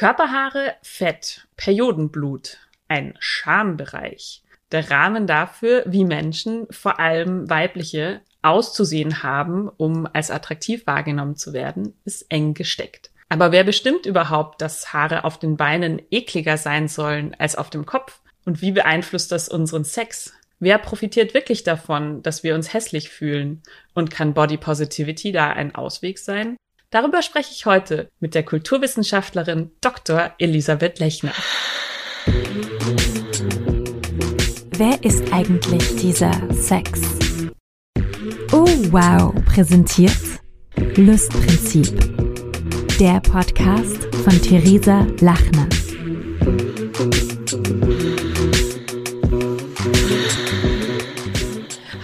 Körperhaare, Fett, Periodenblut, ein Schambereich. Der Rahmen dafür, wie Menschen, vor allem weibliche, auszusehen haben, um als attraktiv wahrgenommen zu werden, ist eng gesteckt. Aber wer bestimmt überhaupt, dass Haare auf den Beinen ekliger sein sollen als auf dem Kopf? Und wie beeinflusst das unseren Sex? Wer profitiert wirklich davon, dass wir uns hässlich fühlen? Und kann Body Positivity da ein Ausweg sein? Darüber spreche ich heute mit der Kulturwissenschaftlerin Dr. Elisabeth Lechner. Wer ist eigentlich dieser Sex? Oh wow, präsentiert Lustprinzip. Der Podcast von Theresa Lachner.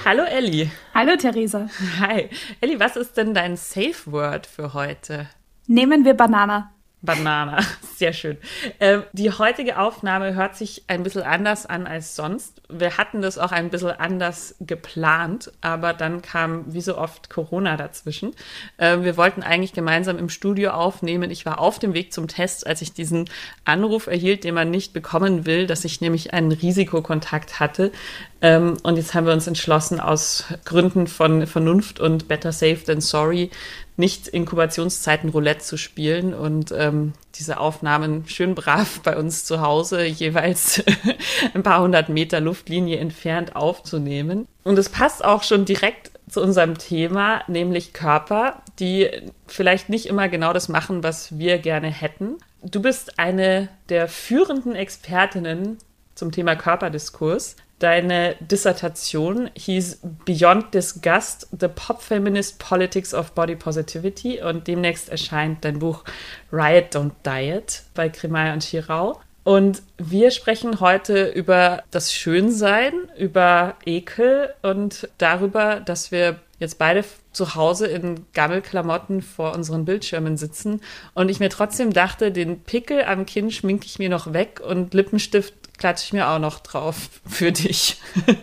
Hallo Elli. Hallo Theresa. Hi. Elli, was ist denn dein Safe Word für heute? Nehmen wir Banana. Banana, sehr schön. Äh, die heutige Aufnahme hört sich ein bisschen anders an als sonst. Wir hatten das auch ein bisschen anders geplant, aber dann kam wie so oft Corona dazwischen. Äh, wir wollten eigentlich gemeinsam im Studio aufnehmen. Ich war auf dem Weg zum Test, als ich diesen Anruf erhielt, den man nicht bekommen will, dass ich nämlich einen Risikokontakt hatte. Ähm, und jetzt haben wir uns entschlossen, aus Gründen von Vernunft und Better Safe than Sorry, nicht Inkubationszeiten Roulette zu spielen und ähm, diese Aufnahmen schön brav bei uns zu Hause jeweils ein paar hundert Meter Luftlinie entfernt aufzunehmen. Und es passt auch schon direkt zu unserem Thema, nämlich Körper, die vielleicht nicht immer genau das machen, was wir gerne hätten. Du bist eine der führenden Expertinnen zum Thema Körperdiskurs. Deine Dissertation hieß Beyond Disgust, The Pop Feminist Politics of Body Positivity und demnächst erscheint dein Buch Riot Don't Diet bei Grimay und Chirau. Und wir sprechen heute über das Schönsein, über Ekel und darüber, dass wir jetzt beide zu Hause in Gammelklamotten vor unseren Bildschirmen sitzen und ich mir trotzdem dachte, den Pickel am Kinn schminke ich mir noch weg und Lippenstift klatsche ich mir auch noch drauf für dich.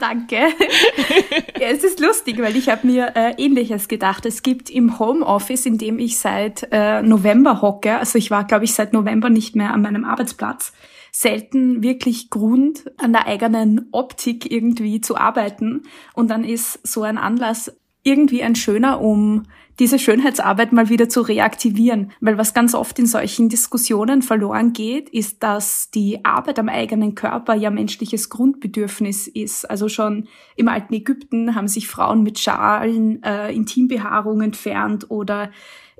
Danke. ja, es ist lustig, weil ich habe mir äh, Ähnliches gedacht. Es gibt im Homeoffice, in dem ich seit äh, November hocke, also ich war, glaube ich, seit November nicht mehr an meinem Arbeitsplatz, selten wirklich Grund, an der eigenen Optik irgendwie zu arbeiten. Und dann ist so ein Anlass irgendwie ein schöner, um diese Schönheitsarbeit mal wieder zu reaktivieren. Weil was ganz oft in solchen Diskussionen verloren geht, ist, dass die Arbeit am eigenen Körper ja menschliches Grundbedürfnis ist. Also schon im alten Ägypten haben sich Frauen mit Schalen äh, Intimbehaarung entfernt oder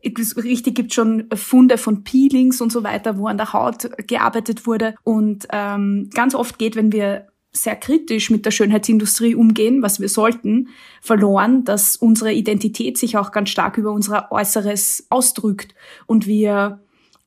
richtig gibt schon Funde von Peelings und so weiter, wo an der Haut gearbeitet wurde. Und ähm, ganz oft geht, wenn wir sehr kritisch mit der Schönheitsindustrie umgehen, was wir sollten, verloren, dass unsere Identität sich auch ganz stark über unser Äußeres ausdrückt und wir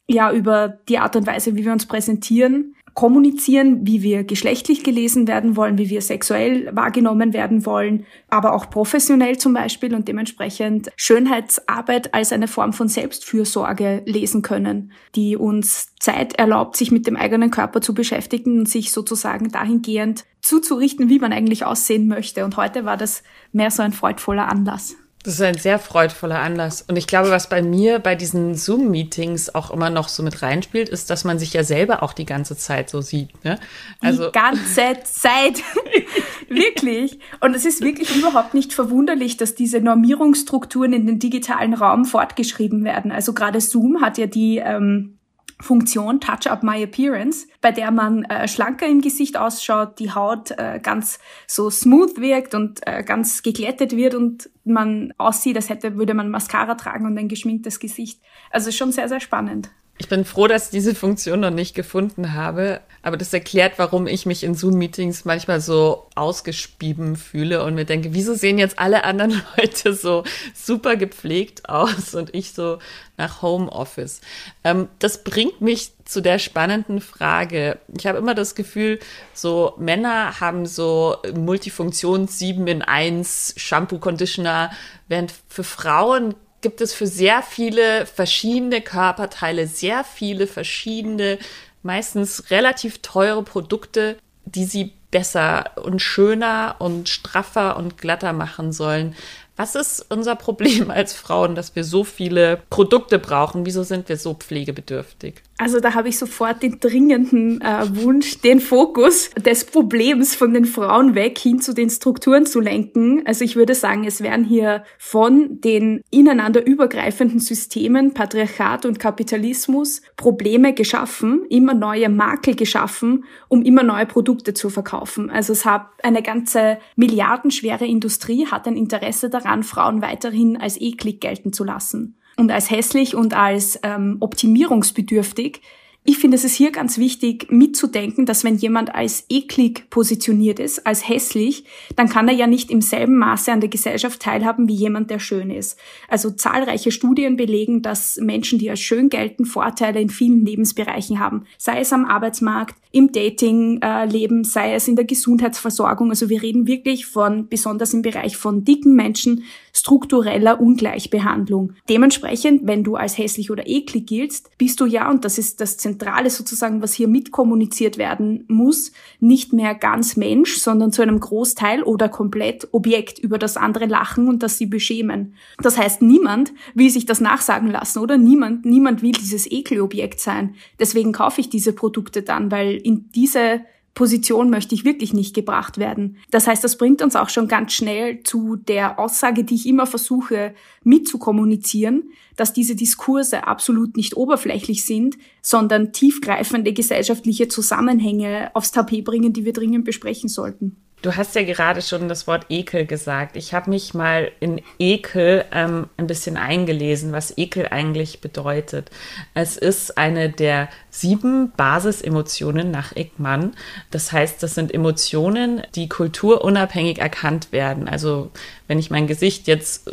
ja über die Art und Weise, wie wir uns präsentieren, kommunizieren, wie wir geschlechtlich gelesen werden wollen, wie wir sexuell wahrgenommen werden wollen, aber auch professionell zum Beispiel und dementsprechend Schönheitsarbeit als eine Form von Selbstfürsorge lesen können, die uns Zeit erlaubt, sich mit dem eigenen Körper zu beschäftigen und sich sozusagen dahingehend zuzurichten, wie man eigentlich aussehen möchte. Und heute war das mehr so ein freudvoller Anlass. Das ist ein sehr freudvoller Anlass. Und ich glaube, was bei mir bei diesen Zoom-Meetings auch immer noch so mit reinspielt, ist, dass man sich ja selber auch die ganze Zeit so sieht. Ne? Also die ganze Zeit. wirklich. Und es ist wirklich überhaupt nicht verwunderlich, dass diese Normierungsstrukturen in den digitalen Raum fortgeschrieben werden. Also gerade Zoom hat ja die ähm, Funktion Touch Up My Appearance, bei der man äh, schlanker im Gesicht ausschaut, die Haut äh, ganz so smooth wirkt und äh, ganz geglättet wird und man aussieht, als hätte, würde man Mascara tragen und ein geschminktes Gesicht. Also schon sehr, sehr spannend. Ich bin froh, dass ich diese Funktion noch nicht gefunden habe, aber das erklärt, warum ich mich in Zoom-Meetings manchmal so ausgespieben fühle und mir denke, wieso sehen jetzt alle anderen Leute so super gepflegt aus und ich so nach Homeoffice. Ähm, das bringt mich zu der spannenden Frage. Ich habe immer das Gefühl, so Männer haben so Multifunktions 7 in 1 Shampoo, Conditioner, während für Frauen gibt es für sehr viele verschiedene Körperteile sehr viele verschiedene, meistens relativ teure Produkte, die sie besser und schöner und straffer und glatter machen sollen. Was ist unser Problem als Frauen, dass wir so viele Produkte brauchen? Wieso sind wir so pflegebedürftig? Also da habe ich sofort den dringenden äh, Wunsch, den Fokus des Problems von den Frauen weg hin zu den Strukturen zu lenken. Also ich würde sagen, es werden hier von den ineinander übergreifenden Systemen, Patriarchat und Kapitalismus, Probleme geschaffen, immer neue Makel geschaffen, um immer neue Produkte zu verkaufen. Also es hat eine ganze milliardenschwere Industrie hat ein Interesse daran, Frauen weiterhin als eklig gelten zu lassen und als hässlich und als ähm, optimierungsbedürftig ich finde, es ist hier ganz wichtig mitzudenken, dass wenn jemand als eklig positioniert ist, als hässlich, dann kann er ja nicht im selben Maße an der Gesellschaft teilhaben wie jemand, der schön ist. Also zahlreiche Studien belegen, dass Menschen, die als schön gelten, Vorteile in vielen Lebensbereichen haben. Sei es am Arbeitsmarkt, im Datingleben, sei es in der Gesundheitsversorgung. Also wir reden wirklich von, besonders im Bereich von dicken Menschen, struktureller Ungleichbehandlung. Dementsprechend, wenn du als hässlich oder eklig giltst, bist du ja, und das ist das Zentrale sozusagen, was hier mitkommuniziert werden muss, nicht mehr ganz Mensch, sondern zu einem Großteil oder komplett Objekt, über das andere lachen und das sie beschämen. Das heißt, niemand will sich das nachsagen lassen, oder? Niemand, niemand will dieses Ekelobjekt sein. Deswegen kaufe ich diese Produkte dann, weil in diese Position möchte ich wirklich nicht gebracht werden. Das heißt, das bringt uns auch schon ganz schnell zu der Aussage, die ich immer versuche mitzukommunizieren, dass diese Diskurse absolut nicht oberflächlich sind, sondern tiefgreifende gesellschaftliche Zusammenhänge aufs Tapet bringen, die wir dringend besprechen sollten. Du hast ja gerade schon das Wort Ekel gesagt. Ich habe mich mal in Ekel ähm, ein bisschen eingelesen, was Ekel eigentlich bedeutet. Es ist eine der sieben Basisemotionen nach Ekman. Das heißt, das sind Emotionen, die kulturunabhängig erkannt werden. Also wenn ich mein Gesicht jetzt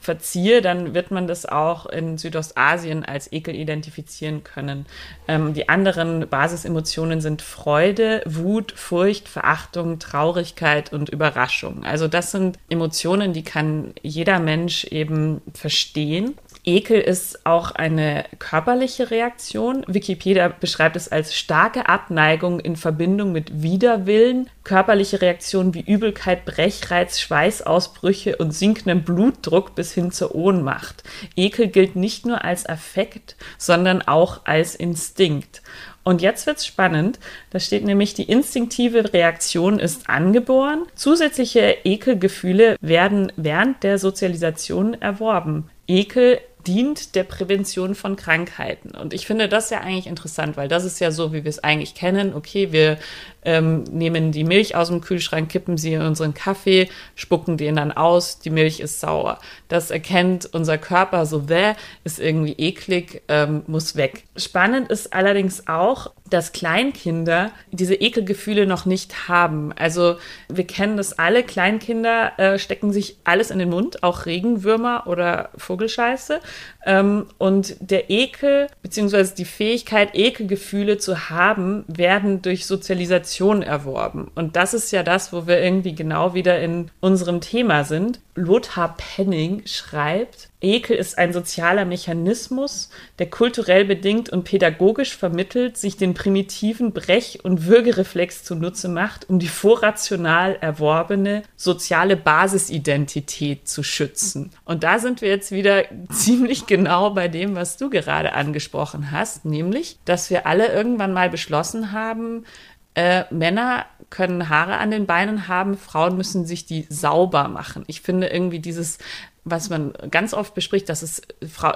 verziehe, dann wird man das auch in Südostasien als Ekel identifizieren können. Ähm, die anderen Basisemotionen sind Freude, Wut, Furcht, Verachtung, Traurigkeit und Überraschung. Also das sind Emotionen, die kann jeder Mensch eben verstehen. Ekel ist auch eine körperliche Reaktion. Wikipedia beschreibt es als starke Abneigung in Verbindung mit Widerwillen, körperliche Reaktionen wie Übelkeit, Brechreiz, Schweißausbrüche und sinkendem Blutdruck bis hin zur Ohnmacht. Ekel gilt nicht nur als Affekt, sondern auch als Instinkt. Und jetzt wird's spannend. Da steht nämlich, die instinktive Reaktion ist angeboren. Zusätzliche Ekelgefühle werden während der Sozialisation erworben. Ekel dient der Prävention von Krankheiten. Und ich finde das ja eigentlich interessant, weil das ist ja so, wie wir es eigentlich kennen. Okay, wir ähm, nehmen die Milch aus dem Kühlschrank, kippen sie in unseren Kaffee, spucken den dann aus, die Milch ist sauer. Das erkennt unser Körper so, wer ist irgendwie eklig, ähm, muss weg. Spannend ist allerdings auch, dass Kleinkinder diese Ekelgefühle noch nicht haben. Also wir kennen das alle, Kleinkinder äh, stecken sich alles in den Mund, auch Regenwürmer oder Vogelscheiße. Ähm, und der Ekel, beziehungsweise die Fähigkeit, Ekelgefühle zu haben, werden durch Sozialisation erworben. Und das ist ja das, wo wir irgendwie genau wieder in unserem Thema sind. Lothar Penning schreibt, Ekel ist ein sozialer Mechanismus, der kulturell bedingt und pädagogisch vermittelt sich den primitiven Brech- und Würgereflex zunutze macht, um die vorrational erworbene soziale Basisidentität zu schützen. Und da sind wir jetzt wieder ziemlich genau bei dem, was du gerade angesprochen hast, nämlich, dass wir alle irgendwann mal beschlossen haben, äh, Männer können Haare an den Beinen haben, Frauen müssen sich die sauber machen. Ich finde irgendwie dieses, was man ganz oft bespricht, dass es,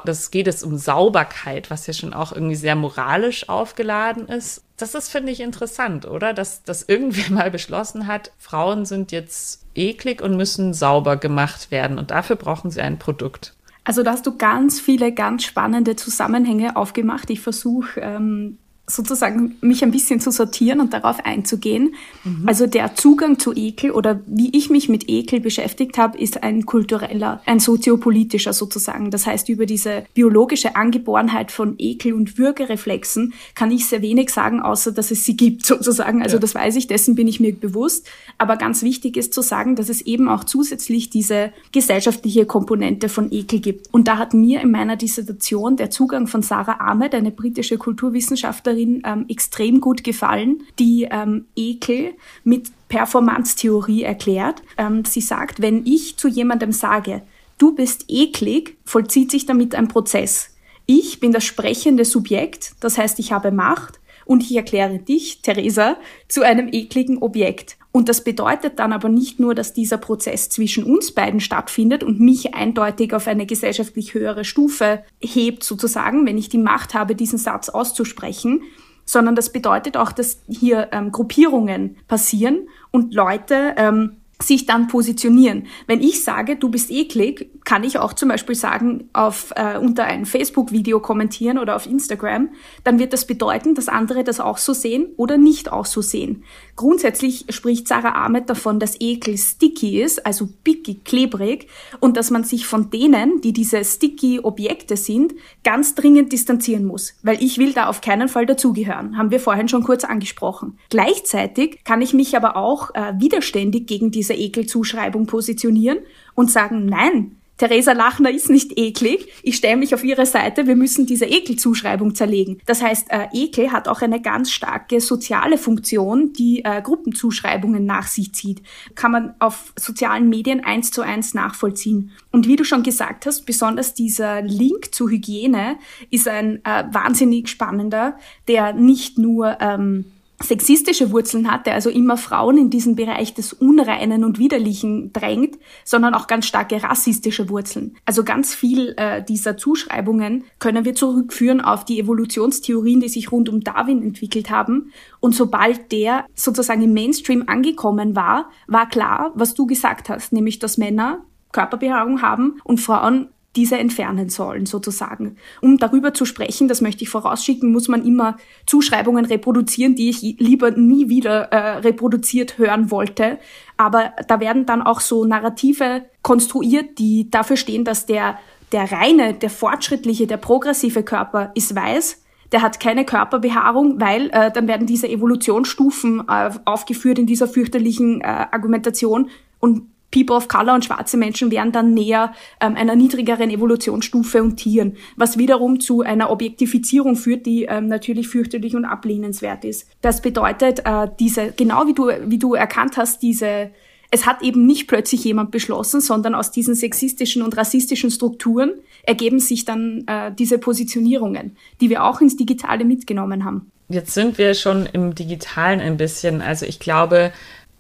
das geht es um Sauberkeit, was ja schon auch irgendwie sehr moralisch aufgeladen ist. Das ist, finde ich, interessant, oder? Dass, dass irgendwer mal beschlossen hat, Frauen sind jetzt eklig und müssen sauber gemacht werden und dafür brauchen sie ein Produkt. Also da hast du ganz viele ganz spannende Zusammenhänge aufgemacht. Ich versuche ähm, sozusagen mich ein bisschen zu sortieren und darauf einzugehen. Mhm. Also der Zugang zu Ekel oder wie ich mich mit Ekel beschäftigt habe, ist ein kultureller, ein soziopolitischer sozusagen. Das heißt, über diese biologische Angeborenheit von Ekel und Würgereflexen kann ich sehr wenig sagen, außer dass es sie gibt sozusagen. Also ja. das weiß ich, dessen bin ich mir bewusst. Aber ganz wichtig ist zu sagen, dass es eben auch zusätzlich diese gesellschaftliche Komponente von Ekel gibt. Und da hat mir in meiner Dissertation der Zugang von Sarah Ahmed, eine britische Kulturwissenschaftlerin, Wissenschaftlerin ähm, extrem gut gefallen, die ähm, Ekel mit Performance-Theorie erklärt. Ähm, sie sagt, wenn ich zu jemandem sage, du bist eklig, vollzieht sich damit ein Prozess. Ich bin das sprechende Subjekt, das heißt, ich habe Macht und ich erkläre dich, Theresa, zu einem ekligen Objekt. Und das bedeutet dann aber nicht nur, dass dieser Prozess zwischen uns beiden stattfindet und mich eindeutig auf eine gesellschaftlich höhere Stufe hebt, sozusagen, wenn ich die Macht habe, diesen Satz auszusprechen, sondern das bedeutet auch, dass hier ähm, Gruppierungen passieren und Leute ähm, sich dann positionieren. Wenn ich sage, du bist eklig, kann ich auch zum Beispiel sagen, auf, äh, unter ein Facebook-Video kommentieren oder auf Instagram, dann wird das bedeuten, dass andere das auch so sehen oder nicht auch so sehen. Grundsätzlich spricht Sarah Ahmed davon, dass Ekel sticky ist, also picky, klebrig, und dass man sich von denen, die diese sticky Objekte sind, ganz dringend distanzieren muss, weil ich will da auf keinen Fall dazugehören, haben wir vorhin schon kurz angesprochen. Gleichzeitig kann ich mich aber auch äh, widerständig gegen diese Ekelzuschreibung positionieren und sagen, nein, Theresa Lachner ist nicht eklig. Ich stelle mich auf ihre Seite. Wir müssen diese Ekelzuschreibung zerlegen. Das heißt, äh, Ekel hat auch eine ganz starke soziale Funktion, die äh, Gruppenzuschreibungen nach sich zieht. Kann man auf sozialen Medien eins zu eins nachvollziehen. Und wie du schon gesagt hast, besonders dieser Link zu Hygiene ist ein äh, wahnsinnig spannender, der nicht nur ähm, sexistische Wurzeln hat, der also immer Frauen in diesen Bereich des Unreinen und Widerlichen drängt, sondern auch ganz starke rassistische Wurzeln. Also ganz viel äh, dieser Zuschreibungen können wir zurückführen auf die Evolutionstheorien, die sich rund um Darwin entwickelt haben. Und sobald der sozusagen im Mainstream angekommen war, war klar, was du gesagt hast, nämlich dass Männer Körperbehaarung haben und Frauen diese entfernen sollen, sozusagen. Um darüber zu sprechen, das möchte ich vorausschicken, muss man immer Zuschreibungen reproduzieren, die ich lieber nie wieder äh, reproduziert hören wollte. Aber da werden dann auch so Narrative konstruiert, die dafür stehen, dass der, der reine, der fortschrittliche, der progressive Körper ist weiß, der hat keine Körperbehaarung, weil äh, dann werden diese Evolutionsstufen äh, aufgeführt in dieser fürchterlichen äh, Argumentation und People of Color und schwarze Menschen wären dann näher ähm, einer niedrigeren Evolutionsstufe und Tieren, was wiederum zu einer Objektifizierung führt, die ähm, natürlich fürchterlich und ablehnenswert ist. Das bedeutet, äh, diese, genau wie du, wie du erkannt hast, diese, es hat eben nicht plötzlich jemand beschlossen, sondern aus diesen sexistischen und rassistischen Strukturen ergeben sich dann äh, diese Positionierungen, die wir auch ins Digitale mitgenommen haben. Jetzt sind wir schon im Digitalen ein bisschen. Also ich glaube,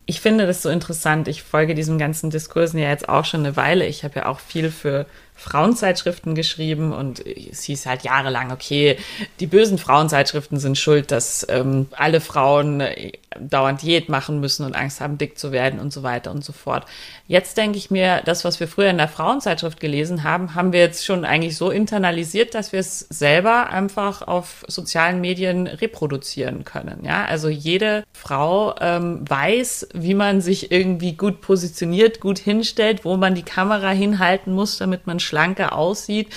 ich finde das so interessant. Ich folge diesem ganzen Diskursen ja jetzt auch schon eine Weile. Ich habe ja auch viel für Frauenzeitschriften geschrieben und es hieß halt jahrelang, okay, die bösen Frauenzeitschriften sind schuld, dass ähm, alle Frauen äh, dauernd Diät machen müssen und Angst haben, dick zu werden und so weiter und so fort. Jetzt denke ich mir, das, was wir früher in der Frauenzeitschrift gelesen haben, haben wir jetzt schon eigentlich so internalisiert, dass wir es selber einfach auf sozialen Medien reproduzieren können. Ja, also jede Frau ähm, weiß, wie man sich irgendwie gut positioniert, gut hinstellt, wo man die Kamera hinhalten muss, damit man schlanker aussieht.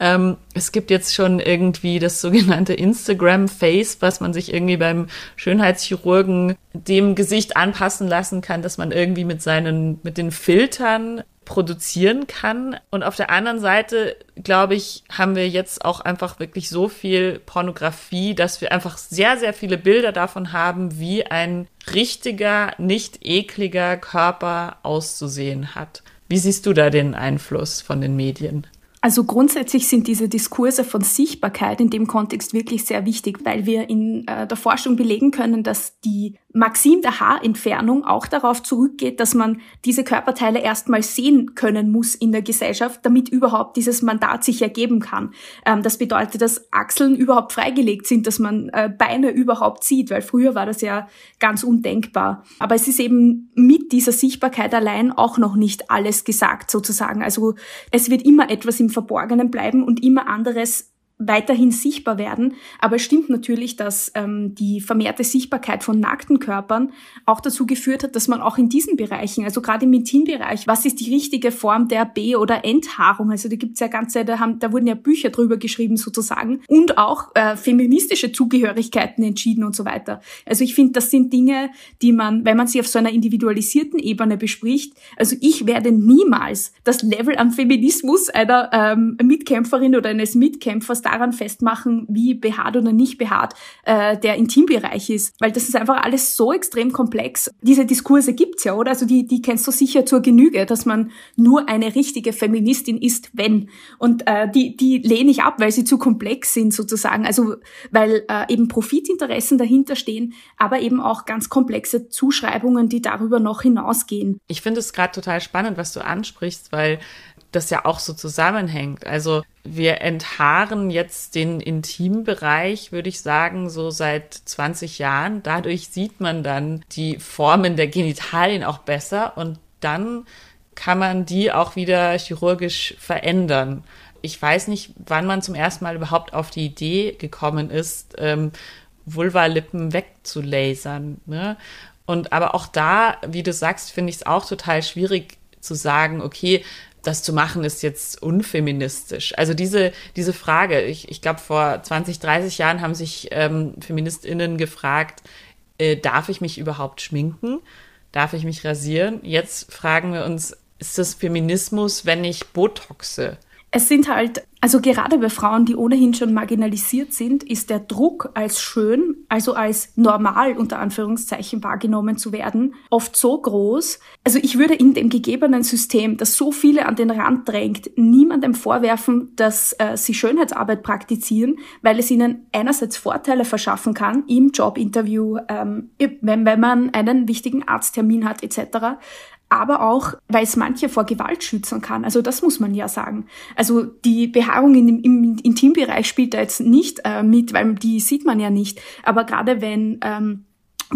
Ähm, es gibt jetzt schon irgendwie das sogenannte Instagram-Face, was man sich irgendwie beim Schönheitschirurgen dem Gesicht anpassen lassen kann, dass man irgendwie mit seinen, mit den Filtern produzieren kann. Und auf der anderen Seite, glaube ich, haben wir jetzt auch einfach wirklich so viel Pornografie, dass wir einfach sehr, sehr viele Bilder davon haben, wie ein richtiger, nicht ekliger Körper auszusehen hat. Wie siehst du da den Einfluss von den Medien? Also grundsätzlich sind diese Diskurse von Sichtbarkeit in dem Kontext wirklich sehr wichtig, weil wir in äh, der Forschung belegen können, dass die Maxim der Haarentfernung auch darauf zurückgeht, dass man diese Körperteile erstmal sehen können muss in der Gesellschaft, damit überhaupt dieses Mandat sich ergeben kann. Ähm, das bedeutet, dass Achseln überhaupt freigelegt sind, dass man äh, Beine überhaupt sieht, weil früher war das ja ganz undenkbar. Aber es ist eben mit dieser Sichtbarkeit allein auch noch nicht alles gesagt sozusagen. Also es wird immer etwas im Verborgenen bleiben und immer anderes weiterhin sichtbar werden. Aber es stimmt natürlich, dass ähm, die vermehrte Sichtbarkeit von nackten Körpern auch dazu geführt hat, dass man auch in diesen Bereichen, also gerade im Intimbereich, was ist die richtige Form der B- oder Enthaarung? Also da gibt's ja ganze, da, haben, da wurden ja Bücher drüber geschrieben sozusagen und auch äh, feministische Zugehörigkeiten entschieden und so weiter. Also ich finde, das sind Dinge, die man, wenn man sie auf so einer individualisierten Ebene bespricht, also ich werde niemals das Level an Feminismus einer ähm, Mitkämpferin oder eines Mitkämpfers daran festmachen, wie behaart oder nicht behaart äh, der Intimbereich ist. Weil das ist einfach alles so extrem komplex. Diese Diskurse gibt's ja, oder? Also die, die kennst du sicher zur Genüge, dass man nur eine richtige Feministin ist, wenn. Und äh, die, die lehne ich ab, weil sie zu komplex sind sozusagen. Also weil äh, eben Profitinteressen dahinter stehen, aber eben auch ganz komplexe Zuschreibungen, die darüber noch hinausgehen. Ich finde es gerade total spannend, was du ansprichst, weil das ja auch so zusammenhängt. Also wir enthaaren jetzt den Intimbereich, würde ich sagen, so seit 20 Jahren. Dadurch sieht man dann die Formen der Genitalien auch besser und dann kann man die auch wieder chirurgisch verändern. Ich weiß nicht, wann man zum ersten Mal überhaupt auf die Idee gekommen ist, ähm, Vulva-Lippen wegzulasern. Ne? Und aber auch da, wie du sagst, finde ich es auch total schwierig zu sagen, okay, das zu machen ist jetzt unfeministisch. Also diese, diese Frage, ich, ich glaube, vor 20, 30 Jahren haben sich ähm, FeministInnen gefragt, äh, darf ich mich überhaupt schminken? Darf ich mich rasieren? Jetzt fragen wir uns, ist das Feminismus, wenn ich Botoxe? Es sind halt also gerade bei Frauen, die ohnehin schon marginalisiert sind, ist der Druck als schön, also als normal unter Anführungszeichen wahrgenommen zu werden, oft so groß. Also ich würde in dem gegebenen System, das so viele an den Rand drängt, niemandem vorwerfen, dass äh, sie Schönheitsarbeit praktizieren, weil es ihnen einerseits Vorteile verschaffen kann im Jobinterview, ähm, wenn, wenn man einen wichtigen Arzttermin hat etc aber auch, weil es manche vor Gewalt schützen kann. Also das muss man ja sagen. Also die Behaarung im, im Intimbereich spielt da jetzt nicht äh, mit, weil die sieht man ja nicht. Aber gerade wenn ähm,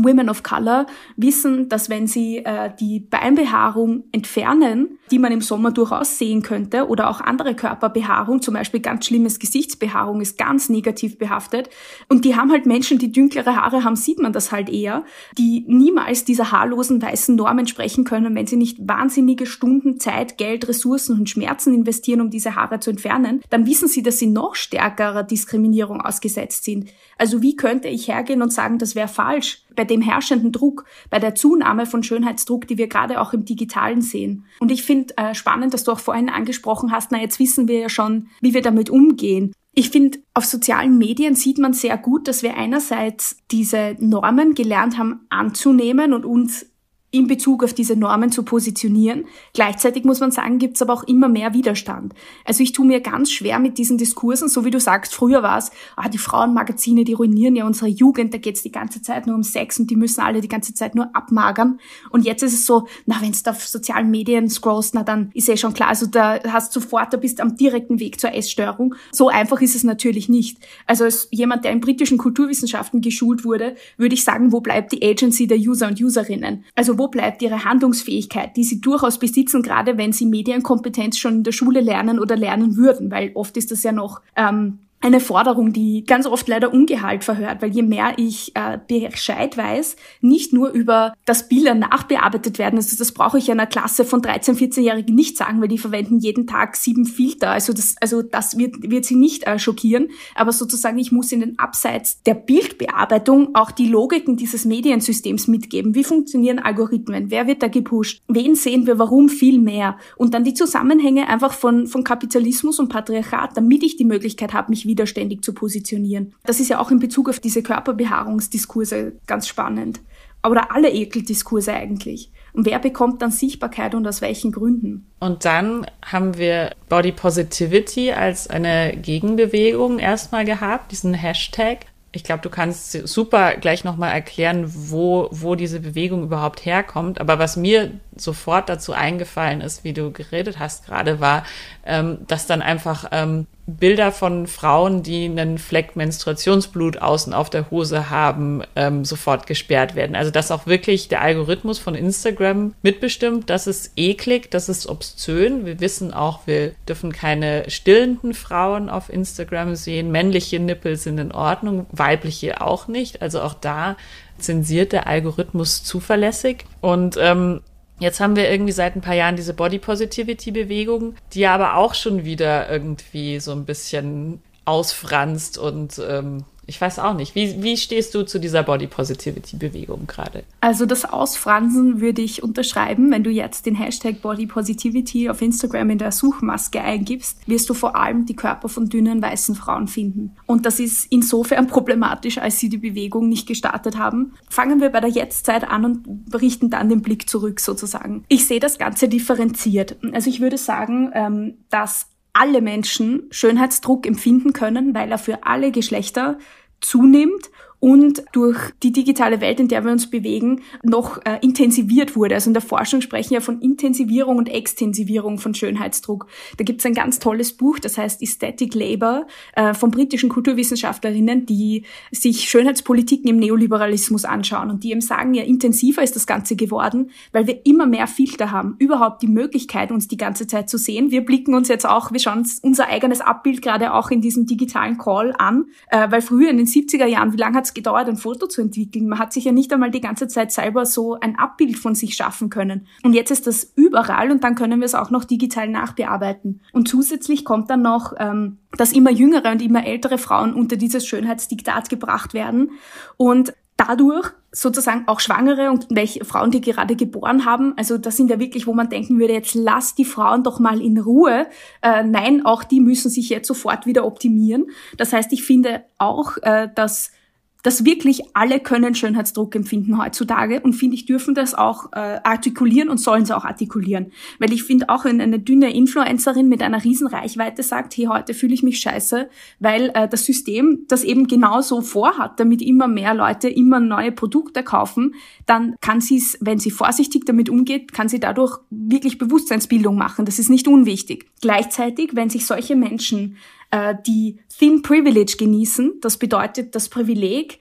Women of Color wissen, dass wenn sie äh, die Beinbehaarung entfernen, die man im Sommer durchaus sehen könnte, oder auch andere Körperbehaarung, zum Beispiel ganz schlimmes Gesichtsbehaarung ist ganz negativ behaftet. Und die haben halt Menschen, die dünklere Haare haben, sieht man das halt eher, die niemals dieser haarlosen weißen Norm entsprechen können, wenn sie nicht wahnsinnige Stunden Zeit, Geld, Ressourcen und Schmerzen investieren, um diese Haare zu entfernen, dann wissen sie, dass sie noch stärkerer Diskriminierung ausgesetzt sind. Also wie könnte ich hergehen und sagen, das wäre falsch bei dem herrschenden Druck, bei der Zunahme von Schönheitsdruck, die wir gerade auch im Digitalen sehen. Und ich finde äh, spannend, dass du auch vorhin angesprochen hast, na jetzt wissen wir ja schon, wie wir damit umgehen. Ich finde, auf sozialen Medien sieht man sehr gut, dass wir einerseits diese Normen gelernt haben anzunehmen und uns in Bezug auf diese Normen zu positionieren. Gleichzeitig muss man sagen, gibt es aber auch immer mehr Widerstand. Also ich tue mir ganz schwer mit diesen Diskursen, so wie du sagst, früher war es, ah, die Frauenmagazine, die ruinieren ja unsere Jugend, da geht's die ganze Zeit nur um Sex und die müssen alle die ganze Zeit nur abmagern. Und jetzt ist es so, na, wenn du auf sozialen Medien scrollst, na dann ist eh schon klar, also da hast du sofort, da bist am direkten Weg zur Essstörung. So einfach ist es natürlich nicht. Also als jemand, der in britischen Kulturwissenschaften geschult wurde, würde ich sagen, wo bleibt die Agency der User und Userinnen? Also wo bleibt ihre Handlungsfähigkeit, die sie durchaus besitzen, gerade wenn sie Medienkompetenz schon in der Schule lernen oder lernen würden, weil oft ist das ja noch ähm, eine Forderung, die ganz oft leider Ungehalt verhört, weil je mehr ich äh, Bescheid weiß, nicht nur über das Bilder nachbearbeitet werden, also das brauche ich einer Klasse von 13-, 14-Jährigen nicht sagen, weil die verwenden jeden Tag sieben Filter, also das, also das wird, wird sie nicht äh, schockieren, aber sozusagen ich muss in den Abseits der Bildbearbeitung auch die Logiken dieses Mediensystems mitgeben. Wie funktionieren Algorithmen? Wer wird da gepusht? Wen sehen wir? Warum viel mehr? Und dann die Zusammenhänge einfach von, von Kapitalismus und Patriarchat, damit ich die Möglichkeit habe, mich widerständig zu positionieren. Das ist ja auch in Bezug auf diese Körperbehaarungsdiskurse ganz spannend. Oder alle Ekeldiskurse eigentlich. Und wer bekommt dann Sichtbarkeit und aus welchen Gründen? Und dann haben wir Body Positivity als eine Gegenbewegung erstmal gehabt, diesen Hashtag. Ich glaube, du kannst super gleich nochmal erklären, wo, wo diese Bewegung überhaupt herkommt. Aber was mir sofort dazu eingefallen ist, wie du geredet hast gerade, war, ähm, dass dann einfach ähm, Bilder von Frauen, die einen Fleck Menstruationsblut außen auf der Hose haben, ähm, sofort gesperrt werden. Also dass auch wirklich der Algorithmus von Instagram mitbestimmt, das ist eklig, das ist obszön. Wir wissen auch, wir dürfen keine stillenden Frauen auf Instagram sehen. Männliche Nippel sind in Ordnung, weibliche auch nicht. Also auch da zensiert der Algorithmus zuverlässig. Und ähm, Jetzt haben wir irgendwie seit ein paar Jahren diese Body Positivity Bewegung, die aber auch schon wieder irgendwie so ein bisschen ausfranst und ähm, Ich weiß auch nicht. Wie, wie stehst du zu dieser Body Positivity Bewegung gerade? Also das Ausfransen würde ich unterschreiben. Wenn du jetzt den Hashtag Body Positivity auf Instagram in der Suchmaske eingibst, wirst du vor allem die Körper von dünnen weißen Frauen finden. Und das ist insofern problematisch, als sie die Bewegung nicht gestartet haben. Fangen wir bei der Jetztzeit an und richten dann den Blick zurück sozusagen. Ich sehe das Ganze differenziert. Also ich würde sagen, ähm, dass alle Menschen Schönheitsdruck empfinden können, weil er für alle Geschlechter zunimmt und durch die digitale Welt, in der wir uns bewegen, noch äh, intensiviert wurde. Also in der Forschung sprechen wir von Intensivierung und Extensivierung von Schönheitsdruck. Da gibt es ein ganz tolles Buch, das heißt Aesthetic Labor äh, von britischen Kulturwissenschaftlerinnen, die sich Schönheitspolitiken im Neoliberalismus anschauen und die eben sagen, ja, intensiver ist das Ganze geworden, weil wir immer mehr Filter haben, überhaupt die Möglichkeit, uns die ganze Zeit zu sehen. Wir blicken uns jetzt auch, wir schauen uns unser eigenes Abbild gerade auch in diesem digitalen Call an, äh, weil früher in den 70er Jahren, wie lange hat es gedauert, ein Foto zu entwickeln. Man hat sich ja nicht einmal die ganze Zeit selber so ein Abbild von sich schaffen können. Und jetzt ist das überall und dann können wir es auch noch digital nachbearbeiten. Und zusätzlich kommt dann noch, ähm, dass immer jüngere und immer ältere Frauen unter dieses Schönheitsdiktat gebracht werden. Und dadurch sozusagen auch Schwangere und welche Frauen, die gerade geboren haben. Also das sind ja wirklich, wo man denken würde, jetzt lass die Frauen doch mal in Ruhe. Äh, nein, auch die müssen sich jetzt sofort wieder optimieren. Das heißt, ich finde auch, äh, dass dass wirklich alle können Schönheitsdruck empfinden heutzutage und finde ich dürfen das auch äh, artikulieren und sollen sie auch artikulieren. Weil ich finde auch, wenn eine dünne Influencerin mit einer riesen Reichweite sagt, hey, heute fühle ich mich scheiße, weil äh, das System das eben genauso vorhat, damit immer mehr Leute immer neue Produkte kaufen, dann kann sie es, wenn sie vorsichtig damit umgeht, kann sie dadurch wirklich Bewusstseinsbildung machen. Das ist nicht unwichtig. Gleichzeitig, wenn sich solche Menschen äh, die Thin Privilege genießen. Das bedeutet das Privileg,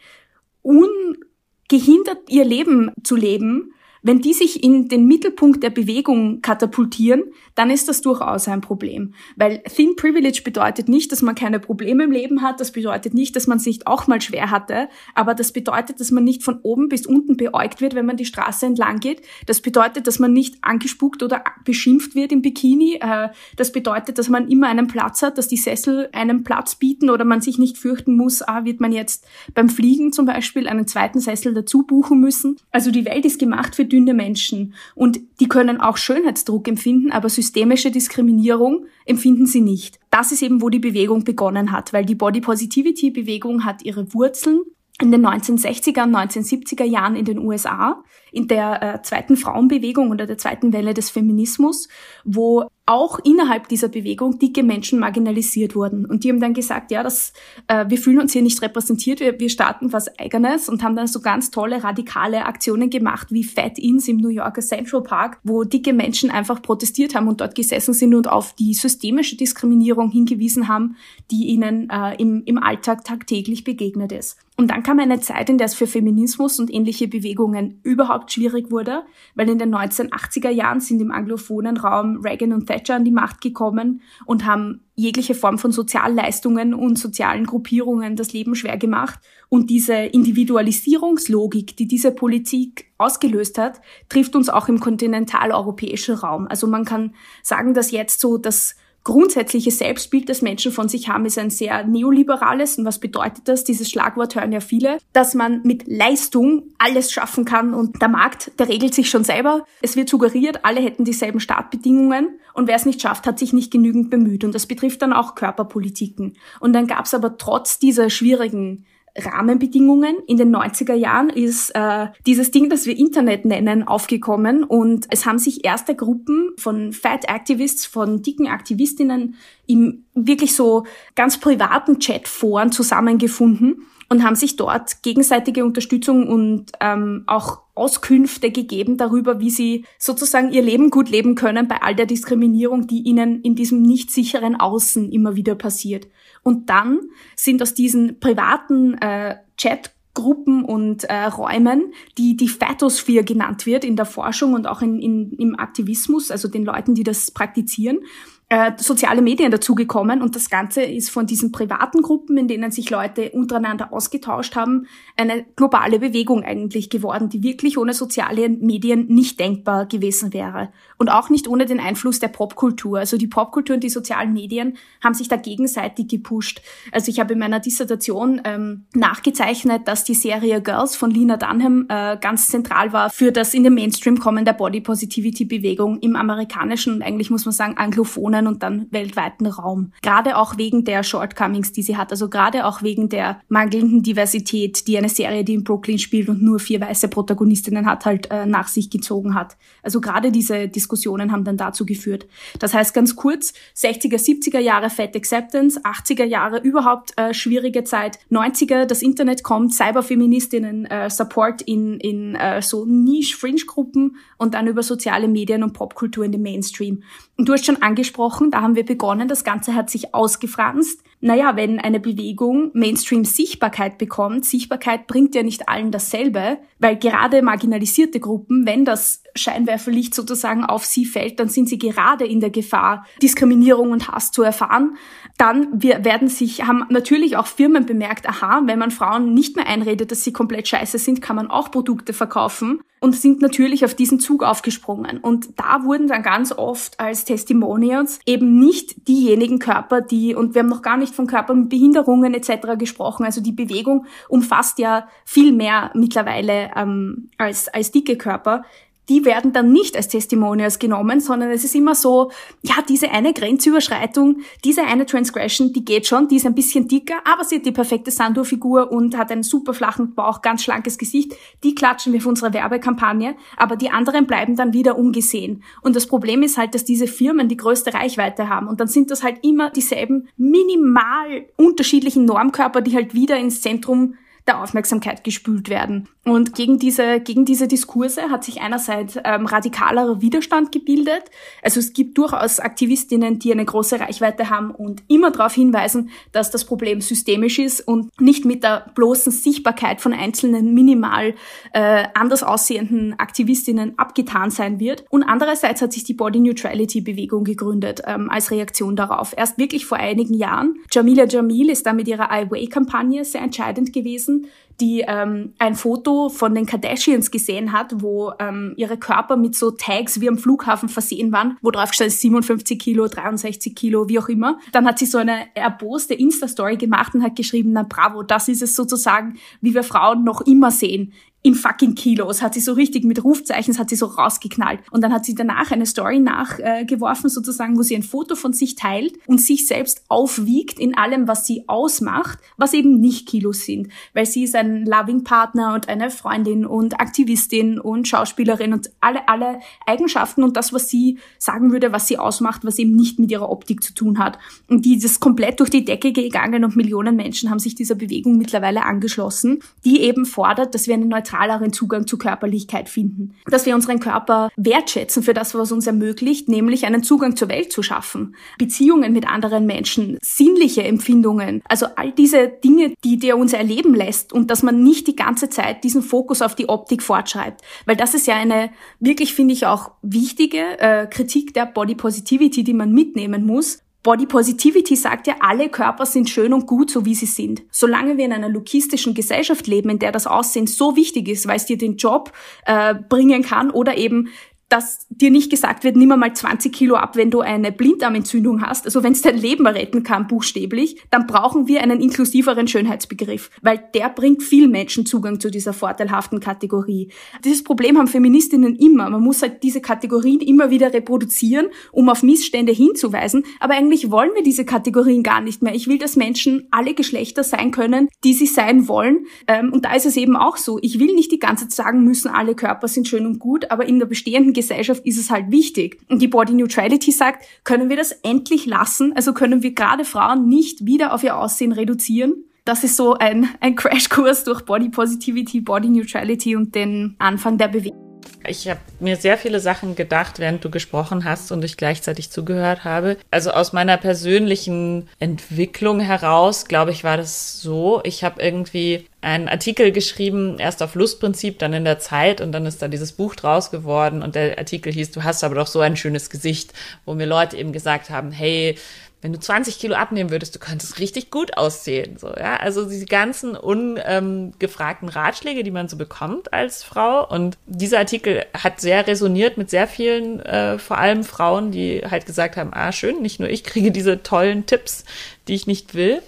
ungehindert ihr Leben zu leben, wenn die sich in den Mittelpunkt der Bewegung katapultieren, dann ist das durchaus ein Problem. Weil Thin Privilege bedeutet nicht, dass man keine Probleme im Leben hat, das bedeutet nicht, dass man es nicht auch mal schwer hatte, aber das bedeutet, dass man nicht von oben bis unten beäugt wird, wenn man die Straße entlang geht. Das bedeutet, dass man nicht angespuckt oder beschimpft wird im Bikini. Äh, das bedeutet, dass man immer einen Platz hat, dass die Sessel einen Platz bieten oder man sich nicht fürchten muss, ah, wird man jetzt beim Fliegen zum Beispiel einen zweiten Sessel dazu buchen müssen. Also die Welt ist gemacht für dünne Menschen und die können auch Schönheitsdruck empfinden, aber systemische Diskriminierung empfinden sie nicht. Das ist eben, wo die Bewegung begonnen hat, weil die Body Positivity Bewegung hat ihre Wurzeln in den 1960er und 1970er Jahren in den USA, in der äh, zweiten Frauenbewegung oder der zweiten Welle des Feminismus, wo auch innerhalb dieser Bewegung dicke Menschen marginalisiert wurden. Und die haben dann gesagt, ja, das, äh, wir fühlen uns hier nicht repräsentiert, wir, wir starten was Eigenes und haben dann so ganz tolle radikale Aktionen gemacht, wie Fat Ins im New Yorker Central Park, wo dicke Menschen einfach protestiert haben und dort gesessen sind und auf die systemische Diskriminierung hingewiesen haben, die ihnen äh, im, im Alltag tagtäglich begegnet ist. Und dann kam eine Zeit, in der es für Feminismus und ähnliche Bewegungen überhaupt schwierig wurde, weil in den 1980er Jahren sind im anglophonen Raum Reagan und Thatcher an die Macht gekommen und haben jegliche Form von Sozialleistungen und sozialen Gruppierungen das Leben schwer gemacht. Und diese Individualisierungslogik, die diese Politik ausgelöst hat, trifft uns auch im kontinentaleuropäischen Raum. Also man kann sagen, dass jetzt so das grundsätzliche Selbstbild, das Menschen von sich haben, ist ein sehr neoliberales. Und was bedeutet das? Dieses Schlagwort hören ja viele, dass man mit Leistung alles schaffen kann und der Markt, der regelt sich schon selber. Es wird suggeriert, alle hätten dieselben Startbedingungen und wer es nicht schafft, hat sich nicht genügend bemüht. Und das betrifft dann auch Körperpolitiken. Und dann gab es aber trotz dieser schwierigen Rahmenbedingungen. In den 90er Jahren ist äh, dieses Ding, das wir Internet nennen, aufgekommen und es haben sich erste Gruppen von Fat Activists, von dicken Aktivistinnen im wirklich so ganz privaten Chatforen zusammengefunden und haben sich dort gegenseitige Unterstützung und ähm, auch Auskünfte gegeben darüber, wie sie sozusagen ihr Leben gut leben können bei all der Diskriminierung, die ihnen in diesem nicht sicheren Außen immer wieder passiert. Und dann sind aus diesen privaten äh, Chat Gruppen und äh, Räumen, die die Phytosphere genannt wird in der Forschung und auch in, in, im Aktivismus, also den Leuten, die das praktizieren. Äh, soziale Medien dazugekommen und das Ganze ist von diesen privaten Gruppen, in denen sich Leute untereinander ausgetauscht haben, eine globale Bewegung eigentlich geworden, die wirklich ohne soziale Medien nicht denkbar gewesen wäre. Und auch nicht ohne den Einfluss der Popkultur. Also die Popkultur und die sozialen Medien haben sich da gegenseitig gepusht. Also ich habe in meiner Dissertation ähm, nachgezeichnet, dass die Serie Girls von Lina Dunham äh, ganz zentral war für das in den Mainstream kommen der Body Positivity Bewegung im amerikanischen und eigentlich muss man sagen anglophonen und dann weltweiten Raum. Gerade auch wegen der Shortcomings, die sie hat, also gerade auch wegen der mangelnden Diversität, die eine Serie, die in Brooklyn spielt und nur vier weiße Protagonistinnen hat, halt äh, nach sich gezogen hat. Also gerade diese Diskussionen haben dann dazu geführt. Das heißt ganz kurz, 60er, 70er Jahre Fat Acceptance, 80er Jahre überhaupt äh, schwierige Zeit, 90er das Internet kommt, Cyberfeministinnen äh, Support in, in äh, so Niche-Fringe-Gruppen und dann über soziale Medien und Popkultur in den Mainstream. Und du hast schon angesprochen, da haben wir begonnen, das Ganze hat sich ausgefranst. Naja, wenn eine Bewegung Mainstream Sichtbarkeit bekommt, Sichtbarkeit bringt ja nicht allen dasselbe, weil gerade marginalisierte Gruppen, wenn das Scheinwerferlicht sozusagen auf sie fällt, dann sind sie gerade in der Gefahr, Diskriminierung und Hass zu erfahren. Dann wir werden sich, haben natürlich auch Firmen bemerkt, aha, wenn man Frauen nicht mehr einredet, dass sie komplett scheiße sind, kann man auch Produkte verkaufen und sind natürlich auf diesen Zug aufgesprungen. Und da wurden dann ganz oft als Testimonials eben nicht diejenigen Körper, die, und wir haben noch gar nicht von Körpern mit Behinderungen etc. gesprochen, also die Bewegung umfasst ja viel mehr mittlerweile ähm, als, als dicke Körper, die werden dann nicht als Testimonials genommen, sondern es ist immer so, ja, diese eine Grenzüberschreitung, diese eine Transgression, die geht schon, die ist ein bisschen dicker, aber sie hat die perfekte Sandur-Figur und hat einen super flachen Bauch, ganz schlankes Gesicht. Die klatschen wir für unsere Werbekampagne, aber die anderen bleiben dann wieder ungesehen. Und das Problem ist halt, dass diese Firmen die größte Reichweite haben und dann sind das halt immer dieselben minimal unterschiedlichen Normkörper, die halt wieder ins Zentrum der Aufmerksamkeit gespült werden. Und gegen diese, gegen diese Diskurse hat sich einerseits ähm, radikalerer Widerstand gebildet. Also es gibt durchaus Aktivistinnen, die eine große Reichweite haben und immer darauf hinweisen, dass das Problem systemisch ist und nicht mit der bloßen Sichtbarkeit von einzelnen minimal äh, anders aussehenden Aktivistinnen abgetan sein wird. Und andererseits hat sich die Body Neutrality Bewegung gegründet ähm, als Reaktion darauf. Erst wirklich vor einigen Jahren. Jamila Jamil ist da mit ihrer I Way-Kampagne sehr entscheidend gewesen lassen, die ähm, ein Foto von den Kardashians gesehen hat, wo ähm, ihre Körper mit so Tags wie am Flughafen versehen waren, wo drauf stand 57 Kilo, 63 Kilo, wie auch immer. Dann hat sie so eine erboste Insta-Story gemacht und hat geschrieben, na bravo, das ist es sozusagen, wie wir Frauen noch immer sehen in fucking Kilos, hat sie so richtig mit Rufzeichen, hat sie so rausgeknallt. Und dann hat sie danach eine Story nachgeworfen, äh, sozusagen, wo sie ein Foto von sich teilt und sich selbst aufwiegt in allem, was sie ausmacht, was eben nicht Kilos sind. Weil sie ist ein Loving-Partner und eine Freundin und Aktivistin und Schauspielerin und alle, alle Eigenschaften und das, was sie sagen würde, was sie ausmacht, was eben nicht mit ihrer Optik zu tun hat. Und die ist komplett durch die Decke gegangen und Millionen Menschen haben sich dieser Bewegung mittlerweile angeschlossen, die eben fordert, dass wir eine neutrale neutraleren Zugang zu Körperlichkeit finden. Dass wir unseren Körper wertschätzen für das, was uns ermöglicht, nämlich einen Zugang zur Welt zu schaffen. Beziehungen mit anderen Menschen, sinnliche Empfindungen, also all diese Dinge, die der uns erleben lässt und dass man nicht die ganze Zeit diesen Fokus auf die Optik fortschreibt. Weil das ist ja eine wirklich, finde ich, auch wichtige äh, Kritik der Body Positivity, die man mitnehmen muss. Body Positivity sagt ja, alle Körper sind schön und gut, so wie sie sind. Solange wir in einer lukistischen Gesellschaft leben, in der das Aussehen so wichtig ist, weil es dir den Job äh, bringen kann oder eben dass dir nicht gesagt wird, nimm mal 20 Kilo ab, wenn du eine Blinddarmentzündung hast, also wenn es dein Leben retten kann, buchstäblich, dann brauchen wir einen inklusiveren Schönheitsbegriff, weil der bringt vielen Menschen Zugang zu dieser vorteilhaften Kategorie. Dieses Problem haben Feministinnen immer. Man muss halt diese Kategorien immer wieder reproduzieren, um auf Missstände hinzuweisen, aber eigentlich wollen wir diese Kategorien gar nicht mehr. Ich will, dass Menschen alle Geschlechter sein können, die sie sein wollen. Ähm, und da ist es eben auch so. Ich will nicht die ganze Zeit sagen müssen, alle Körper sind schön und gut, aber in der bestehenden Gesellschaft ist es halt wichtig. Und die Body Neutrality sagt, können wir das endlich lassen? Also können wir gerade Frauen nicht wieder auf ihr Aussehen reduzieren? Das ist so ein, ein Crashkurs durch Body Positivity, Body Neutrality und den Anfang der Bewegung. Ich habe mir sehr viele Sachen gedacht, während du gesprochen hast und ich gleichzeitig zugehört habe. Also aus meiner persönlichen Entwicklung heraus, glaube ich, war das so. Ich habe irgendwie einen Artikel geschrieben, erst auf Lustprinzip, dann in der Zeit und dann ist da dieses Buch draus geworden und der Artikel hieß, du hast aber doch so ein schönes Gesicht, wo mir Leute eben gesagt haben, hey, wenn du 20 Kilo abnehmen würdest, du könntest richtig gut aussehen. So, ja, also diese ganzen ungefragten Ratschläge, die man so bekommt als Frau. Und dieser Artikel hat sehr resoniert mit sehr vielen, äh, vor allem Frauen, die halt gesagt haben, ah, schön, nicht nur ich kriege diese tollen Tipps, die ich nicht will.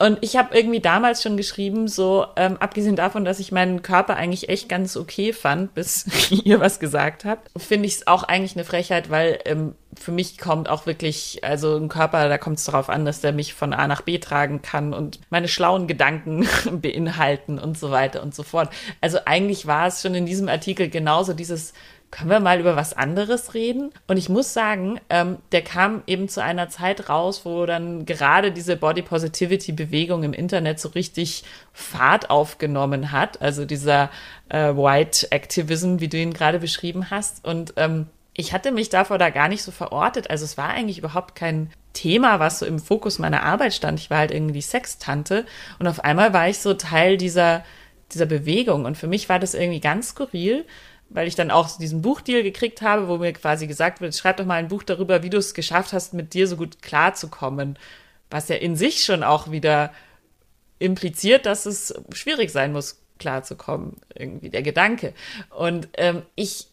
Und ich habe irgendwie damals schon geschrieben, so ähm, abgesehen davon, dass ich meinen Körper eigentlich echt ganz okay fand, bis ihr was gesagt habt, finde ich es auch eigentlich eine Frechheit, weil ähm, für mich kommt auch wirklich, also ein Körper, da kommt es darauf an, dass der mich von A nach B tragen kann und meine schlauen Gedanken beinhalten und so weiter und so fort. Also eigentlich war es schon in diesem Artikel genauso dieses können wir mal über was anderes reden? Und ich muss sagen, ähm, der kam eben zu einer Zeit raus, wo dann gerade diese Body Positivity Bewegung im Internet so richtig Fahrt aufgenommen hat. Also dieser äh, White Activism, wie du ihn gerade beschrieben hast. Und ähm, ich hatte mich davor da gar nicht so verortet. Also es war eigentlich überhaupt kein Thema, was so im Fokus meiner Arbeit stand. Ich war halt irgendwie Sextante. Und auf einmal war ich so Teil dieser, dieser Bewegung. Und für mich war das irgendwie ganz skurril weil ich dann auch diesen Buchdeal gekriegt habe, wo mir quasi gesagt wird, schreib doch mal ein Buch darüber, wie du es geschafft hast, mit dir so gut klarzukommen. Was ja in sich schon auch wieder impliziert, dass es schwierig sein muss, klarzukommen. Irgendwie der Gedanke. Und ähm, ich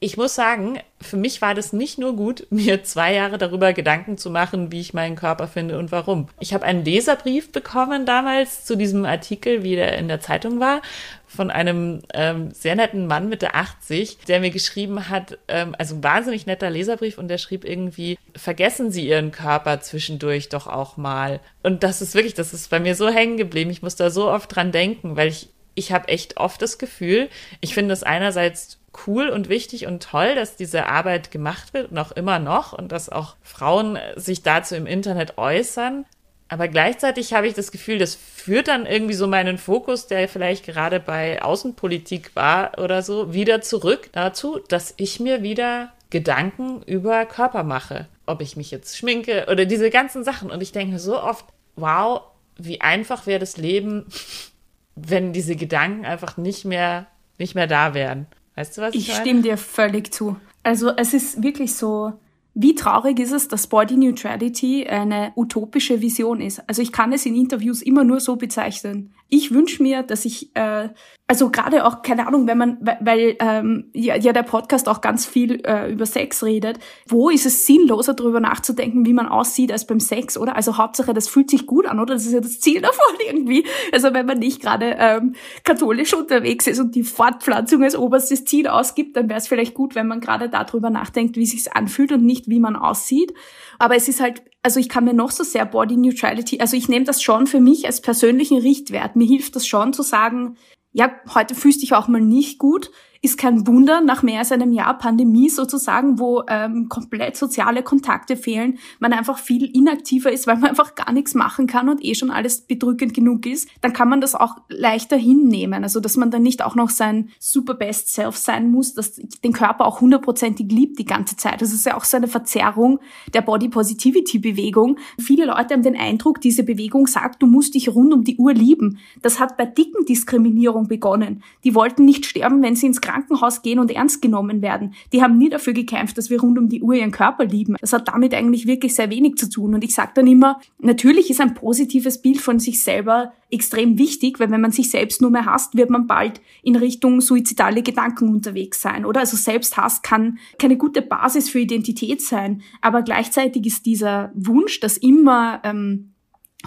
ich muss sagen, für mich war das nicht nur gut, mir zwei Jahre darüber Gedanken zu machen, wie ich meinen Körper finde und warum. Ich habe einen Leserbrief bekommen damals zu diesem Artikel, wie der in der Zeitung war, von einem ähm, sehr netten Mann Mitte 80, der mir geschrieben hat, ähm, also wahnsinnig netter Leserbrief und der schrieb irgendwie, vergessen Sie Ihren Körper zwischendurch doch auch mal. Und das ist wirklich, das ist bei mir so hängen geblieben. Ich muss da so oft dran denken, weil ich ich habe echt oft das Gefühl, ich finde es einerseits cool und wichtig und toll, dass diese Arbeit gemacht wird und auch immer noch und dass auch Frauen sich dazu im Internet äußern. Aber gleichzeitig habe ich das Gefühl, das führt dann irgendwie so meinen Fokus, der vielleicht gerade bei Außenpolitik war oder so, wieder zurück dazu, dass ich mir wieder Gedanken über Körper mache. Ob ich mich jetzt schminke oder diese ganzen Sachen. Und ich denke so oft, wow, wie einfach wäre das Leben, wenn diese Gedanken einfach nicht mehr, nicht mehr da wären. Weißt du, was ich, ich meine? Ich stimme dir völlig zu. Also es ist wirklich so, wie traurig ist es, dass Body Neutrality eine utopische Vision ist? Also ich kann es in Interviews immer nur so bezeichnen. Ich wünsche mir, dass ich, äh, also gerade auch, keine Ahnung, wenn man, weil ähm, ja, ja der Podcast auch ganz viel äh, über Sex redet, wo ist es sinnloser, darüber nachzudenken, wie man aussieht, als beim Sex, oder? Also Hauptsache, das fühlt sich gut an, oder? Das ist ja das Ziel davon irgendwie. Also wenn man nicht gerade ähm, katholisch unterwegs ist und die Fortpflanzung als oberstes Ziel ausgibt, dann wäre es vielleicht gut, wenn man gerade darüber nachdenkt, wie sich's anfühlt und nicht, wie man aussieht. Aber es ist halt, also ich kann mir noch so sehr Body Neutrality, also ich nehme das schon für mich als persönlichen Richtwert. Mir hilft das schon zu sagen, ja, heute fühlst du dich auch mal nicht gut ist kein Wunder nach mehr als einem Jahr Pandemie sozusagen, wo ähm, komplett soziale Kontakte fehlen, man einfach viel inaktiver ist, weil man einfach gar nichts machen kann und eh schon alles bedrückend genug ist, dann kann man das auch leichter hinnehmen. Also dass man dann nicht auch noch sein super best self sein muss, dass den Körper auch hundertprozentig liebt die ganze Zeit. Das ist ja auch so eine Verzerrung der Body Positivity Bewegung. Viele Leute haben den Eindruck, diese Bewegung sagt, du musst dich rund um die Uhr lieben. Das hat bei dicken Diskriminierung begonnen. Die wollten nicht sterben, wenn sie ins Krankenhaus gehen und ernst genommen werden. Die haben nie dafür gekämpft, dass wir rund um die Uhr ihren Körper lieben. Das hat damit eigentlich wirklich sehr wenig zu tun. Und ich sage dann immer, natürlich ist ein positives Bild von sich selber extrem wichtig, weil wenn man sich selbst nur mehr hasst, wird man bald in Richtung suizidale Gedanken unterwegs sein, oder? Also Selbsthass kann keine gute Basis für Identität sein, aber gleichzeitig ist dieser Wunsch, dass immer ähm,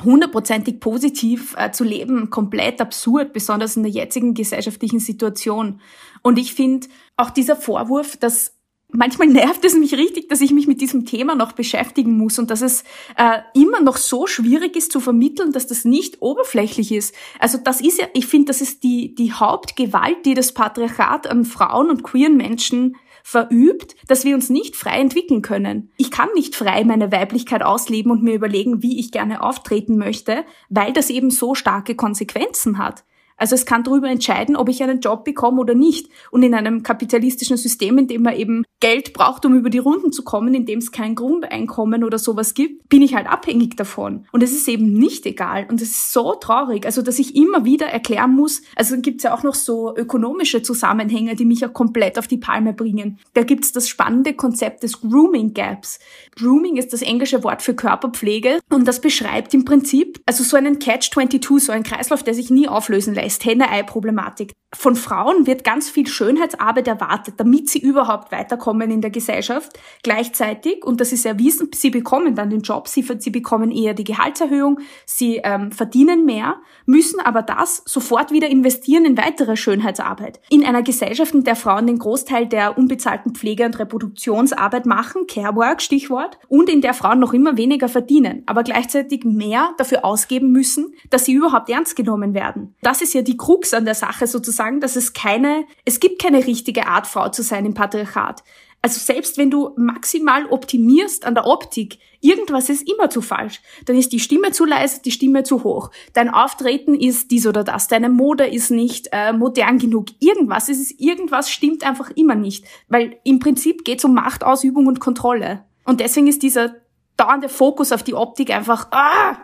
hundertprozentig positiv äh, zu leben komplett absurd, besonders in der jetzigen gesellschaftlichen Situation. Und ich finde auch dieser Vorwurf, dass manchmal nervt es mich richtig, dass ich mich mit diesem Thema noch beschäftigen muss und dass es äh, immer noch so schwierig ist zu vermitteln, dass das nicht oberflächlich ist. Also das ist ja, ich finde, das ist die, die Hauptgewalt, die das Patriarchat an Frauen und queeren Menschen verübt, dass wir uns nicht frei entwickeln können. Ich kann nicht frei meine Weiblichkeit ausleben und mir überlegen, wie ich gerne auftreten möchte, weil das eben so starke Konsequenzen hat. Also es kann darüber entscheiden, ob ich einen Job bekomme oder nicht. Und in einem kapitalistischen System, in dem man eben Geld braucht, um über die Runden zu kommen, in dem es kein Grundeinkommen oder sowas gibt, bin ich halt abhängig davon. Und es ist eben nicht egal. Und es ist so traurig. Also, dass ich immer wieder erklären muss, also gibt es ja auch noch so ökonomische Zusammenhänge, die mich ja komplett auf die Palme bringen. Da gibt es das spannende Konzept des Grooming Gaps. Grooming ist das englische Wort für Körperpflege und das beschreibt im Prinzip, also so einen Catch-22, so ein Kreislauf, der sich nie auflösen lässt, Henne-Ei-Problematik. Von Frauen wird ganz viel Schönheitsarbeit erwartet, damit sie überhaupt weiterkommen in der Gesellschaft. Gleichzeitig, und das ist erwiesen, sie bekommen dann den Job, sie, sie bekommen eher die Gehaltserhöhung, sie ähm, verdienen mehr, müssen aber das sofort wieder investieren in weitere Schönheitsarbeit. In einer Gesellschaft, in der Frauen den Großteil der unbezahlten Pflege- und Reproduktionsarbeit machen, Carework, Stichwort, und in der Frauen noch immer weniger verdienen, aber gleichzeitig mehr dafür ausgeben müssen, dass sie überhaupt ernst genommen werden. Das ist ja die Krux an der Sache sozusagen, dass es keine, es gibt keine richtige Art, Frau zu sein im Patriarchat. Also selbst wenn du maximal optimierst an der Optik, irgendwas ist immer zu falsch. Dann ist die Stimme zu leise, die Stimme zu hoch. Dein Auftreten ist dies oder das. Deine Mode ist nicht äh, modern genug. Irgendwas ist irgendwas stimmt einfach immer nicht, weil im Prinzip geht es um Machtausübung und Kontrolle. Und deswegen ist dieser dauernde Fokus auf die Optik einfach ah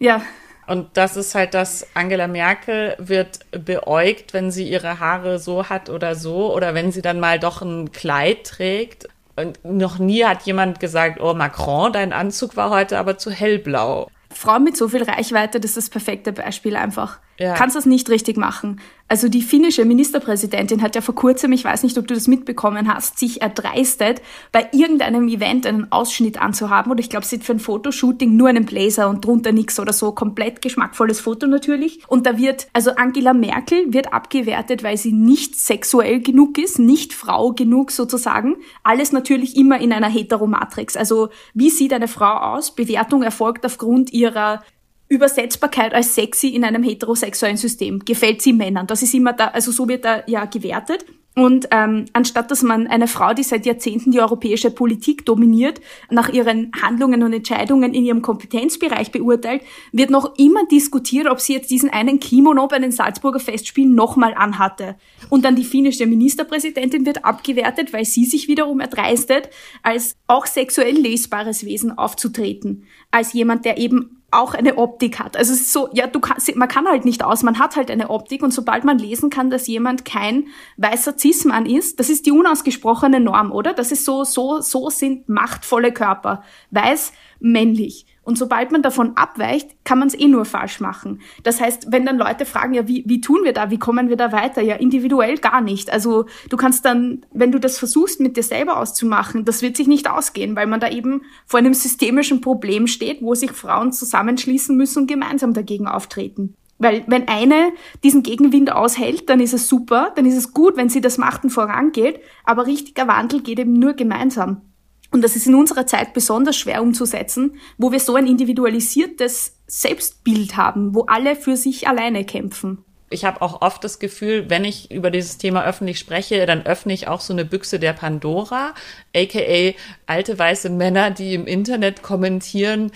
ja und das ist halt das, Angela Merkel wird beäugt, wenn sie ihre Haare so hat oder so, oder wenn sie dann mal doch ein Kleid trägt. Und noch nie hat jemand gesagt, oh Macron, dein Anzug war heute aber zu hellblau. Frauen mit so viel Reichweite, das ist das perfekte Beispiel einfach. Ja. Kannst das nicht richtig machen. Also die finnische Ministerpräsidentin hat ja vor kurzem, ich weiß nicht, ob du das mitbekommen hast, sich erdreistet, bei irgendeinem Event einen Ausschnitt anzuhaben. Oder ich glaube, sie hat für ein Fotoshooting nur einen Blazer und drunter nichts oder so. Komplett geschmackvolles Foto natürlich. Und da wird, also Angela Merkel wird abgewertet, weil sie nicht sexuell genug ist, nicht Frau genug sozusagen. Alles natürlich immer in einer Heteromatrix. Also wie sieht eine Frau aus? Bewertung erfolgt aufgrund ihrer Übersetzbarkeit als sexy in einem heterosexuellen System. Gefällt sie Männern? Das ist immer da, also so wird da ja gewertet. Und ähm, anstatt dass man eine Frau, die seit Jahrzehnten die europäische Politik dominiert, nach ihren Handlungen und Entscheidungen in ihrem Kompetenzbereich beurteilt, wird noch immer diskutiert, ob sie jetzt diesen einen Kimono bei den Salzburger Festspielen nochmal anhatte. Und dann die finnische Ministerpräsidentin wird abgewertet, weil sie sich wiederum erdreistet, als auch sexuell lesbares Wesen aufzutreten. Als jemand, der eben auch eine Optik hat. Also es ist so, ja, du kann, man kann halt nicht aus, man hat halt eine Optik und sobald man lesen kann, dass jemand kein weißer Cis-Mann ist, das ist die unausgesprochene Norm, oder? Das ist so, so, so sind machtvolle Körper. Weiß, männlich. Und sobald man davon abweicht, kann man es eh nur falsch machen. Das heißt, wenn dann Leute fragen, ja, wie, wie tun wir da, wie kommen wir da weiter? Ja, individuell gar nicht. Also du kannst dann, wenn du das versuchst, mit dir selber auszumachen, das wird sich nicht ausgehen, weil man da eben vor einem systemischen Problem steht, wo sich Frauen zusammenschließen müssen und gemeinsam dagegen auftreten. Weil wenn eine diesen Gegenwind aushält, dann ist es super, dann ist es gut, wenn sie das macht und vorangeht, aber richtiger Wandel geht eben nur gemeinsam. Und das ist in unserer Zeit besonders schwer umzusetzen, wo wir so ein individualisiertes Selbstbild haben, wo alle für sich alleine kämpfen. Ich habe auch oft das Gefühl, wenn ich über dieses Thema öffentlich spreche, dann öffne ich auch so eine Büchse der Pandora, aka alte weiße Männer, die im Internet kommentieren,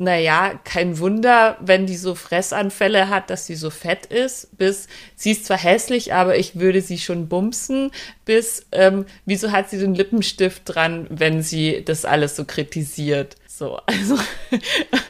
naja, kein Wunder, wenn die so Fressanfälle hat, dass sie so fett ist, bis sie ist zwar hässlich, aber ich würde sie schon bumsen, bis ähm, wieso hat sie den Lippenstift dran, wenn sie das alles so kritisiert. So, also.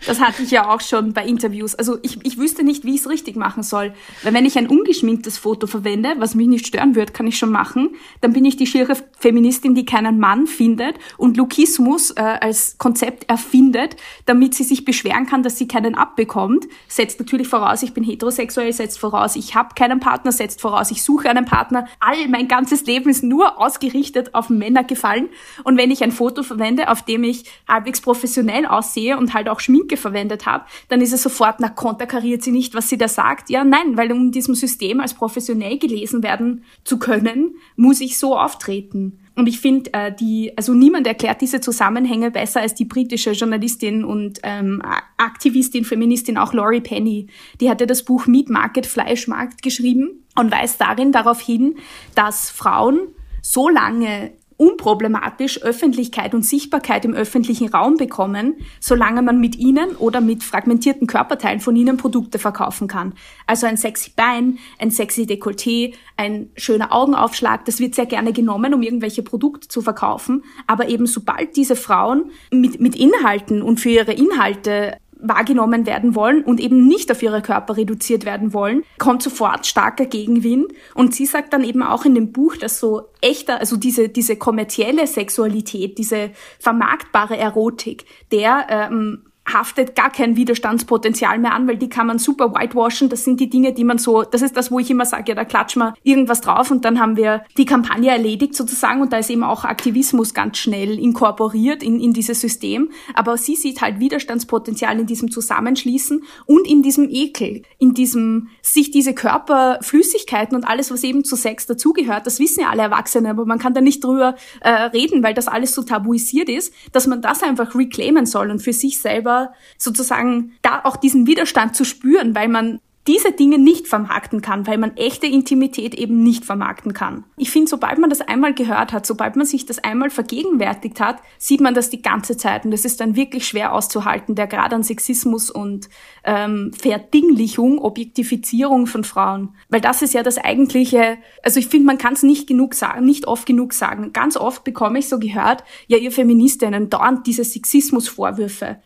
Das hatte ich ja auch schon bei Interviews. Also ich, ich wüsste nicht, wie ich es richtig machen soll. Weil wenn ich ein ungeschminktes Foto verwende, was mich nicht stören wird, kann ich schon machen, dann bin ich die schiere Feministin, die keinen Mann findet und Lukismus äh, als Konzept erfindet, damit sie sich beschweren kann, dass sie keinen abbekommt. Setzt natürlich voraus, ich bin heterosexuell, setzt voraus, ich habe keinen Partner, setzt voraus, ich suche einen Partner. All mein ganzes Leben ist nur ausgerichtet auf Männer gefallen. Und wenn ich ein Foto verwende, auf dem ich halbwegs professionell professionell aussehe und halt auch Schminke verwendet habe, dann ist es sofort, na, konterkariert sie nicht, was sie da sagt. Ja, nein, weil um in diesem System als professionell gelesen werden zu können, muss ich so auftreten. Und ich finde, äh, die, also niemand erklärt diese Zusammenhänge besser als die britische Journalistin und ähm, Aktivistin, Feministin, auch Laurie Penny. Die hatte das Buch Meat Market, Fleischmarkt geschrieben und weist darin darauf hin, dass Frauen so lange unproblematisch Öffentlichkeit und Sichtbarkeit im öffentlichen Raum bekommen, solange man mit ihnen oder mit fragmentierten Körperteilen von ihnen Produkte verkaufen kann. Also ein sexy Bein, ein sexy Dekolleté, ein schöner Augenaufschlag, das wird sehr gerne genommen, um irgendwelche Produkte zu verkaufen. Aber eben sobald diese Frauen mit, mit Inhalten und für ihre Inhalte wahrgenommen werden wollen und eben nicht auf ihre Körper reduziert werden wollen, kommt sofort starker Gegenwind. Und sie sagt dann eben auch in dem Buch, dass so echter, also diese, diese kommerzielle Sexualität, diese vermarktbare Erotik, der ähm, haftet gar kein Widerstandspotenzial mehr an, weil die kann man super whitewashen. Das sind die Dinge, die man so, das ist das, wo ich immer sage, ja, da klatschen wir irgendwas drauf und dann haben wir die Kampagne erledigt sozusagen und da ist eben auch Aktivismus ganz schnell inkorporiert in, in dieses System. Aber sie sieht halt Widerstandspotenzial in diesem Zusammenschließen und in diesem Ekel, in diesem, sich diese Körperflüssigkeiten und alles, was eben zu Sex dazugehört, das wissen ja alle Erwachsene, aber man kann da nicht drüber äh, reden, weil das alles so tabuisiert ist, dass man das einfach reclaimen soll und für sich selber sozusagen da auch diesen Widerstand zu spüren, weil man diese Dinge nicht vermarkten kann, weil man echte Intimität eben nicht vermarkten kann. Ich finde, sobald man das einmal gehört hat, sobald man sich das einmal vergegenwärtigt hat, sieht man das die ganze Zeit und das ist dann wirklich schwer auszuhalten, der Grad an Sexismus und ähm, Verdinglichung, Objektifizierung von Frauen. Weil das ist ja das eigentliche, also ich finde, man kann es nicht genug sagen, nicht oft genug sagen. Ganz oft bekomme ich so gehört, ja, ihr Feministinnen, dauernd diese Sexismusvorwürfe.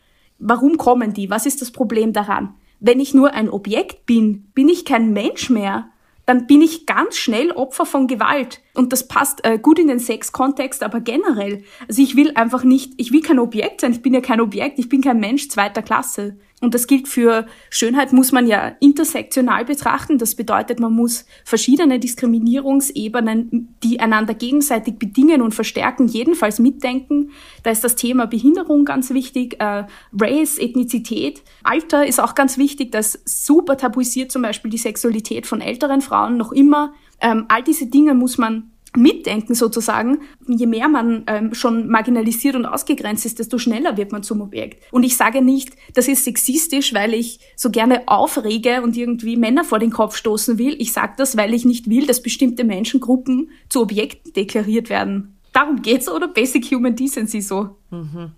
Warum kommen die? Was ist das Problem daran? Wenn ich nur ein Objekt bin, bin ich kein Mensch mehr. Dann bin ich ganz schnell Opfer von Gewalt. Und das passt äh, gut in den Sexkontext, aber generell. Also ich will einfach nicht, ich will kein Objekt sein. Ich bin ja kein Objekt. Ich bin kein Mensch zweiter Klasse. Und das gilt für Schönheit muss man ja intersektional betrachten. Das bedeutet, man muss verschiedene Diskriminierungsebenen, die einander gegenseitig bedingen und verstärken, jedenfalls mitdenken. Da ist das Thema Behinderung ganz wichtig, äh, Race, Ethnizität, Alter ist auch ganz wichtig. Das super tabuisiert zum Beispiel die Sexualität von älteren Frauen noch immer. Ähm, all diese Dinge muss man mitdenken sozusagen. Je mehr man ähm, schon marginalisiert und ausgegrenzt ist, desto schneller wird man zum Objekt. Und ich sage nicht, das ist sexistisch, weil ich so gerne aufrege und irgendwie Männer vor den Kopf stoßen will. Ich sage das, weil ich nicht will, dass bestimmte Menschengruppen zu Objekten deklariert werden. Darum geht's oder Basic Human Decency so? Mhm.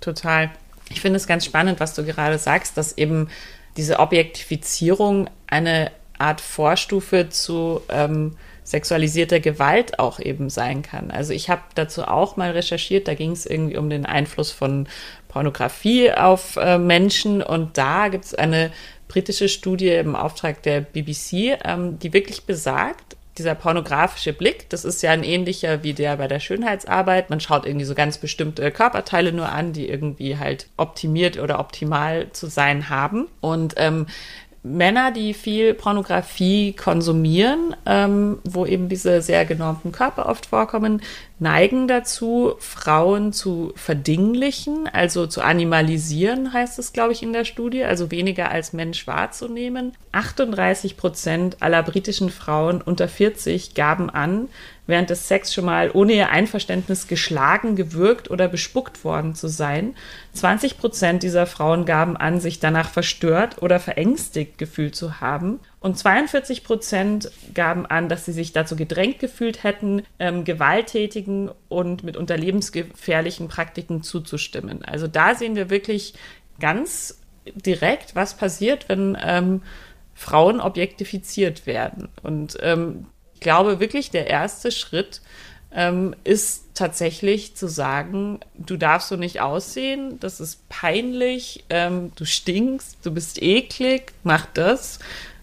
Total. Ich finde es ganz spannend, was du gerade sagst, dass eben diese Objektifizierung eine Art Vorstufe zu ähm, sexualisierter Gewalt auch eben sein kann. Also ich habe dazu auch mal recherchiert, da ging es irgendwie um den Einfluss von Pornografie auf äh, Menschen und da gibt es eine britische Studie im Auftrag der BBC, ähm, die wirklich besagt, dieser pornografische Blick, das ist ja ein ähnlicher wie der bei der Schönheitsarbeit. Man schaut irgendwie so ganz bestimmte Körperteile nur an, die irgendwie halt optimiert oder optimal zu sein haben. Und ähm, Männer, die viel Pornografie konsumieren, ähm, wo eben diese sehr genormten Körper oft vorkommen, neigen dazu, Frauen zu verdinglichen, also zu animalisieren, heißt es, glaube ich, in der Studie, also weniger als Mensch wahrzunehmen. 38 Prozent aller britischen Frauen unter 40 gaben an, während des Sex schon mal ohne ihr Einverständnis geschlagen, gewürgt oder bespuckt worden zu sein. 20 Prozent dieser Frauen gaben an, sich danach verstört oder verängstigt gefühlt zu haben. Und 42 Prozent gaben an, dass sie sich dazu gedrängt gefühlt hätten, ähm, gewalttätigen und mitunter lebensgefährlichen Praktiken zuzustimmen. Also da sehen wir wirklich ganz direkt, was passiert, wenn ähm, Frauen objektifiziert werden. Und ähm, glaube wirklich, der erste Schritt ähm, ist tatsächlich zu sagen, du darfst so nicht aussehen, das ist peinlich, ähm, du stinkst, du bist eklig, mach das,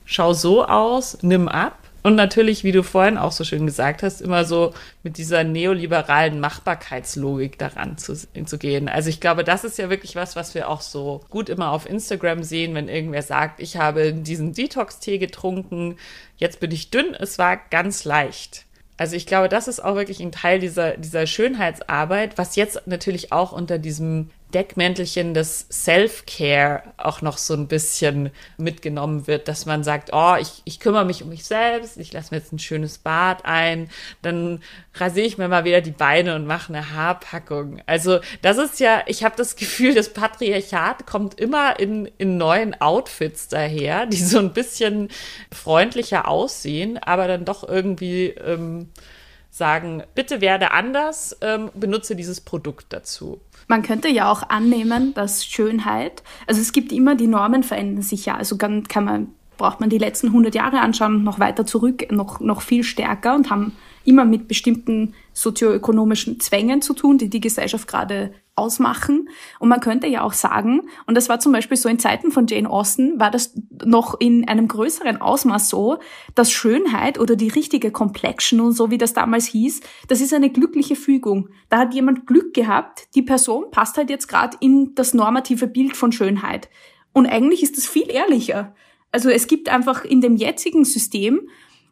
schau so aus, nimm ab. Und natürlich, wie du vorhin auch so schön gesagt hast, immer so mit dieser neoliberalen Machbarkeitslogik daran zu, zu gehen. Also ich glaube, das ist ja wirklich was, was wir auch so gut immer auf Instagram sehen, wenn irgendwer sagt, ich habe diesen Detox-Tee getrunken, jetzt bin ich dünn, es war ganz leicht. Also ich glaube, das ist auch wirklich ein Teil dieser, dieser Schönheitsarbeit, was jetzt natürlich auch unter diesem Deckmäntelchen des Self-Care auch noch so ein bisschen mitgenommen wird, dass man sagt, oh, ich, ich kümmere mich um mich selbst, ich lasse mir jetzt ein schönes Bad ein, dann rasiere ich mir mal wieder die Beine und mache eine Haarpackung. Also das ist ja, ich habe das Gefühl, das Patriarchat kommt immer in, in neuen Outfits daher, die so ein bisschen freundlicher aussehen, aber dann doch irgendwie ähm, sagen, bitte werde anders, ähm, benutze dieses Produkt dazu. Man könnte ja auch annehmen, dass Schönheit, also es gibt immer, die Normen verändern sich ja, also kann, kann man, braucht man die letzten 100 Jahre anschauen noch weiter zurück, noch, noch viel stärker und haben immer mit bestimmten sozioökonomischen Zwängen zu tun, die die Gesellschaft gerade ausmachen. Und man könnte ja auch sagen, und das war zum Beispiel so in Zeiten von Jane Austen, war das noch in einem größeren Ausmaß so, dass Schönheit oder die richtige Complexion und so wie das damals hieß, das ist eine glückliche Fügung. Da hat jemand Glück gehabt, die Person passt halt jetzt gerade in das normative Bild von Schönheit. Und eigentlich ist das viel ehrlicher. Also es gibt einfach in dem jetzigen System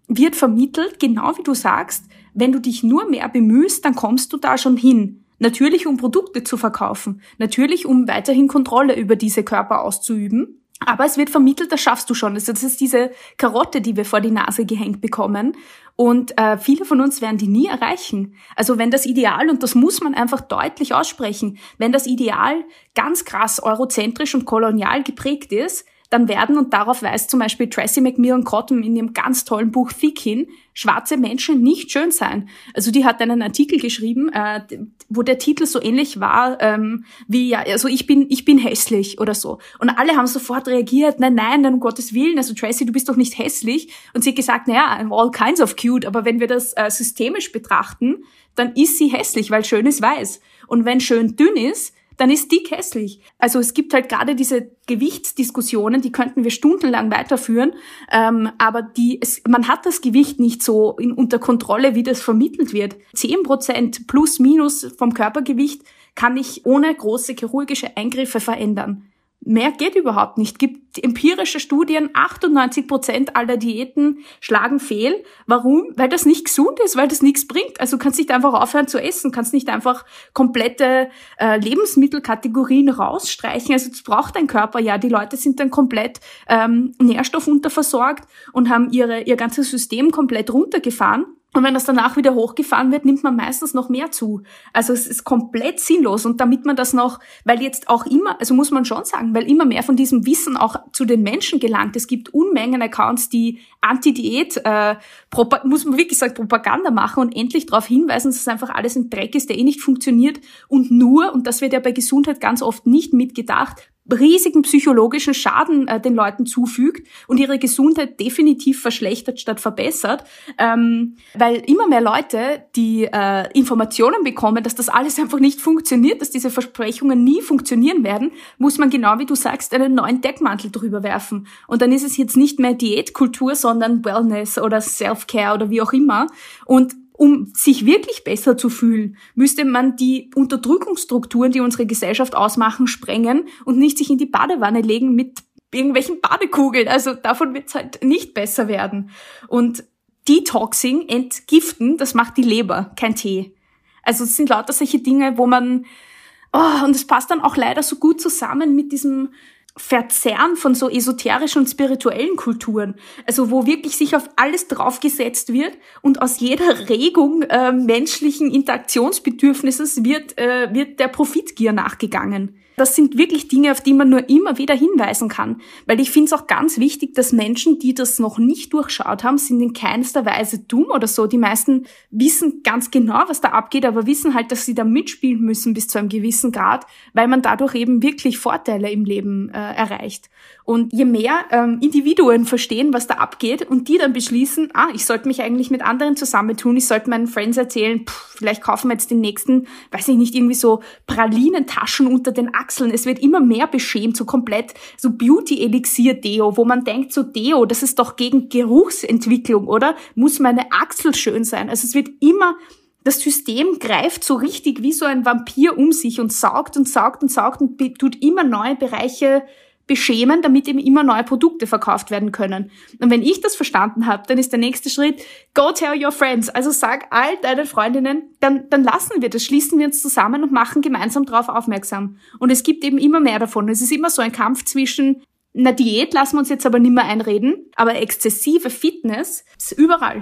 wird vermittelt, genau wie du sagst, wenn du dich nur mehr bemühst, dann kommst du da schon hin. Natürlich, um Produkte zu verkaufen. Natürlich, um weiterhin Kontrolle über diese Körper auszuüben. Aber es wird vermittelt, das schaffst du schon. Also das ist diese Karotte, die wir vor die Nase gehängt bekommen. Und äh, viele von uns werden die nie erreichen. Also wenn das Ideal, und das muss man einfach deutlich aussprechen, wenn das Ideal ganz krass eurozentrisch und kolonial geprägt ist, dann werden, und darauf weist zum Beispiel Tracy McMillan Cotton in ihrem ganz tollen Buch Thick hin, schwarze Menschen nicht schön sein. Also die hat einen Artikel geschrieben, äh, wo der Titel so ähnlich war ähm, wie ja, also ich bin ich bin hässlich oder so. Und alle haben sofort reagiert, nein, nein, um Gottes Willen, also Tracy, du bist doch nicht hässlich. Und sie hat gesagt, naja, I'm all kinds of cute, aber wenn wir das äh, systemisch betrachten, dann ist sie hässlich, weil schön ist weiß. Und wenn schön dünn ist, dann ist dick hässlich. Also es gibt halt gerade diese Gewichtsdiskussionen, die könnten wir stundenlang weiterführen, ähm, aber die, es, man hat das Gewicht nicht so in, unter Kontrolle, wie das vermittelt wird. Zehn Prozent plus minus vom Körpergewicht kann ich ohne große chirurgische Eingriffe verändern. Mehr geht überhaupt nicht. Gibt empirische Studien, 98 Prozent aller Diäten schlagen fehl. Warum? Weil das nicht gesund ist, weil das nichts bringt. Also kannst nicht einfach aufhören zu essen, kannst nicht einfach komplette äh, Lebensmittelkategorien rausstreichen. Also das braucht dein Körper ja. Die Leute sind dann komplett ähm, nährstoffunterversorgt und haben ihre, ihr ganzes System komplett runtergefahren. Und wenn das danach wieder hochgefahren wird, nimmt man meistens noch mehr zu. Also es ist komplett sinnlos. Und damit man das noch, weil jetzt auch immer, also muss man schon sagen, weil immer mehr von diesem Wissen auch zu den Menschen gelangt. Es gibt Unmengen Accounts, die Anti-Diät, äh, muss man wirklich sagen, Propaganda machen und endlich darauf hinweisen, dass es einfach alles ein Dreck ist, der eh nicht funktioniert. Und nur, und das wird ja bei Gesundheit ganz oft nicht mitgedacht, riesigen psychologischen Schaden äh, den Leuten zufügt und ihre Gesundheit definitiv verschlechtert statt verbessert, ähm, weil immer mehr Leute die äh, Informationen bekommen, dass das alles einfach nicht funktioniert, dass diese Versprechungen nie funktionieren werden, muss man genau wie du sagst einen neuen Deckmantel drüber werfen. Und dann ist es jetzt nicht mehr Diätkultur, sondern Wellness oder Self-Care oder wie auch immer. Und um sich wirklich besser zu fühlen, müsste man die Unterdrückungsstrukturen, die unsere Gesellschaft ausmachen, sprengen und nicht sich in die Badewanne legen mit irgendwelchen Badekugeln. Also davon wird es halt nicht besser werden. Und Detoxing, entgiften, das macht die Leber, kein Tee. Also es sind lauter solche Dinge, wo man, oh, und es passt dann auch leider so gut zusammen mit diesem Verzerren von so esoterischen und spirituellen Kulturen, also wo wirklich sich auf alles draufgesetzt wird und aus jeder Regung äh, menschlichen Interaktionsbedürfnisses wird, äh, wird der Profitgier nachgegangen das sind wirklich Dinge, auf die man nur immer wieder hinweisen kann. Weil ich finde es auch ganz wichtig, dass Menschen, die das noch nicht durchschaut haben, sind in keinster Weise dumm oder so. Die meisten wissen ganz genau, was da abgeht, aber wissen halt, dass sie da mitspielen müssen bis zu einem gewissen Grad, weil man dadurch eben wirklich Vorteile im Leben äh, erreicht. Und je mehr ähm, Individuen verstehen, was da abgeht und die dann beschließen, ah, ich sollte mich eigentlich mit anderen zusammentun, ich sollte meinen Friends erzählen, pff, vielleicht kaufen wir jetzt den nächsten, weiß ich nicht, irgendwie so Pralinentaschen unter den Achseln. Es wird immer mehr beschämt, so komplett so Beauty-Elixier-Deo, wo man denkt, so Deo, das ist doch gegen Geruchsentwicklung, oder? Muss meine Achsel schön sein? Also es wird immer das System greift so richtig wie so ein Vampir um sich und saugt und saugt und saugt und tut immer neue Bereiche beschämen, damit eben immer neue Produkte verkauft werden können. Und wenn ich das verstanden habe, dann ist der nächste Schritt, go tell your friends. Also sag all deinen Freundinnen, dann, dann lassen wir das, schließen wir uns zusammen und machen gemeinsam darauf aufmerksam. Und es gibt eben immer mehr davon. Es ist immer so ein Kampf zwischen na, Diät lassen wir uns jetzt aber nicht mehr einreden, aber exzessive Fitness ist überall.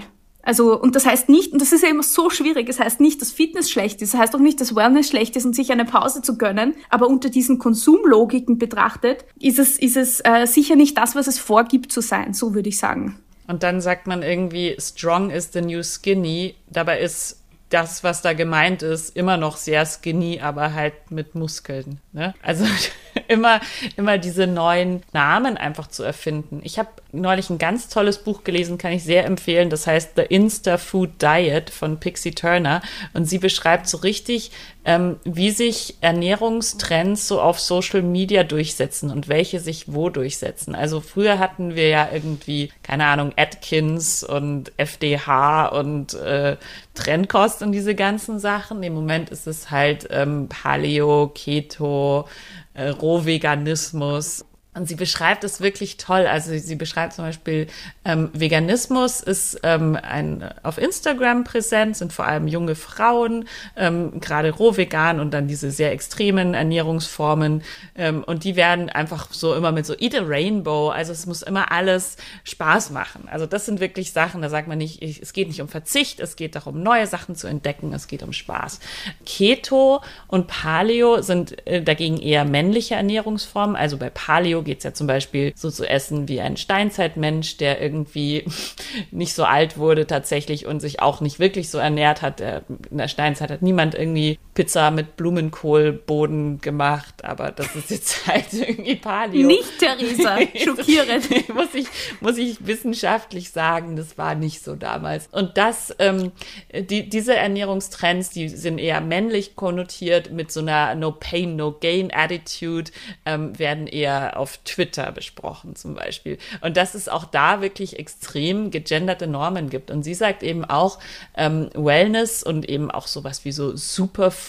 Also, und das heißt nicht, und das ist ja immer so schwierig, es das heißt nicht, dass Fitness schlecht ist, das heißt auch nicht, dass Wellness schlecht ist und sich eine Pause zu gönnen, aber unter diesen Konsumlogiken betrachtet, ist es, ist es äh, sicher nicht das, was es vorgibt zu sein, so würde ich sagen. Und dann sagt man irgendwie, strong is the new skinny. Dabei ist das, was da gemeint ist, immer noch sehr skinny, aber halt mit Muskeln. Ne? Also immer, immer diese neuen Namen einfach zu erfinden. Ich habe neulich ein ganz tolles Buch gelesen, kann ich sehr empfehlen. Das heißt The Insta Food Diet von Pixie Turner. Und sie beschreibt so richtig, ähm, wie sich Ernährungstrends so auf Social Media durchsetzen und welche sich wo durchsetzen. Also früher hatten wir ja irgendwie, keine Ahnung, Atkins und FDH und äh, Trendkost und diese ganzen Sachen. Im Moment ist es halt ähm, Paleo, Keto, äh, Rohveganismus. Und sie beschreibt es wirklich toll. Also sie beschreibt zum Beispiel, ähm, Veganismus ist ähm, ein, auf Instagram präsent, sind vor allem junge Frauen, ähm, gerade roh vegan und dann diese sehr extremen Ernährungsformen. Ähm, und die werden einfach so immer mit so Eat a Rainbow. Also es muss immer alles Spaß machen. Also das sind wirklich Sachen, da sagt man nicht, ich, es geht nicht um Verzicht, es geht darum, neue Sachen zu entdecken, es geht um Spaß. Keto und Paleo sind äh, dagegen eher männliche Ernährungsformen. Also bei Paleo Paleo geht es ja zum Beispiel so zu essen wie ein Steinzeitmensch, der irgendwie nicht so alt wurde tatsächlich und sich auch nicht wirklich so ernährt hat. In der Steinzeit hat niemand irgendwie Pizza mit Blumenkohlboden gemacht, aber das ist jetzt halt irgendwie Paleo. Nicht, Theresa, schockierend. muss, ich, muss ich wissenschaftlich sagen, das war nicht so damals. Und das, ähm, die, diese Ernährungstrends, die sind eher männlich konnotiert mit so einer No Pain, No Gain Attitude, ähm, werden eher auf Twitter besprochen zum Beispiel. Und dass es auch da wirklich extrem gegenderte Normen gibt. Und sie sagt eben auch ähm, Wellness und eben auch sowas wie so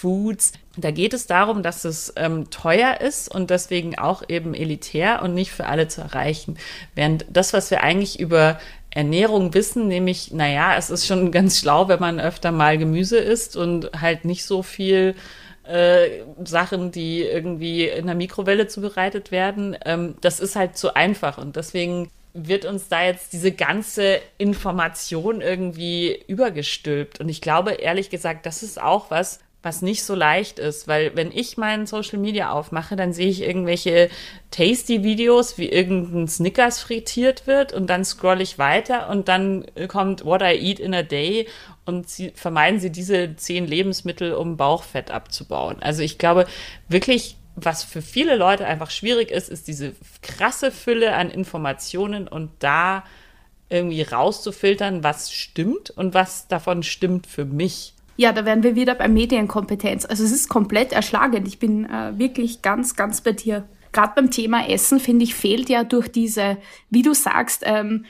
Superfoods. Da geht es darum, dass es ähm, teuer ist und deswegen auch eben elitär und nicht für alle zu erreichen. Während das, was wir eigentlich über Ernährung wissen, nämlich, naja, es ist schon ganz schlau, wenn man öfter mal Gemüse isst und halt nicht so viel äh, Sachen, die irgendwie in der Mikrowelle zubereitet werden. Ähm, das ist halt zu einfach und deswegen wird uns da jetzt diese ganze Information irgendwie übergestülpt. Und ich glaube, ehrlich gesagt, das ist auch was, was nicht so leicht ist, weil wenn ich meinen Social Media aufmache, dann sehe ich irgendwelche tasty Videos, wie irgendein Snickers frittiert wird und dann scroll ich weiter und dann kommt What I Eat in a Day und sie, vermeiden sie diese zehn Lebensmittel, um Bauchfett abzubauen. Also ich glaube wirklich, was für viele Leute einfach schwierig ist, ist diese krasse Fülle an Informationen und da irgendwie rauszufiltern, was stimmt und was davon stimmt für mich. Ja, da wären wir wieder bei Medienkompetenz. Also es ist komplett erschlagend. Ich bin äh, wirklich ganz, ganz bei dir. Gerade beim Thema Essen, finde ich, fehlt ja durch diese, wie du sagst, ähm,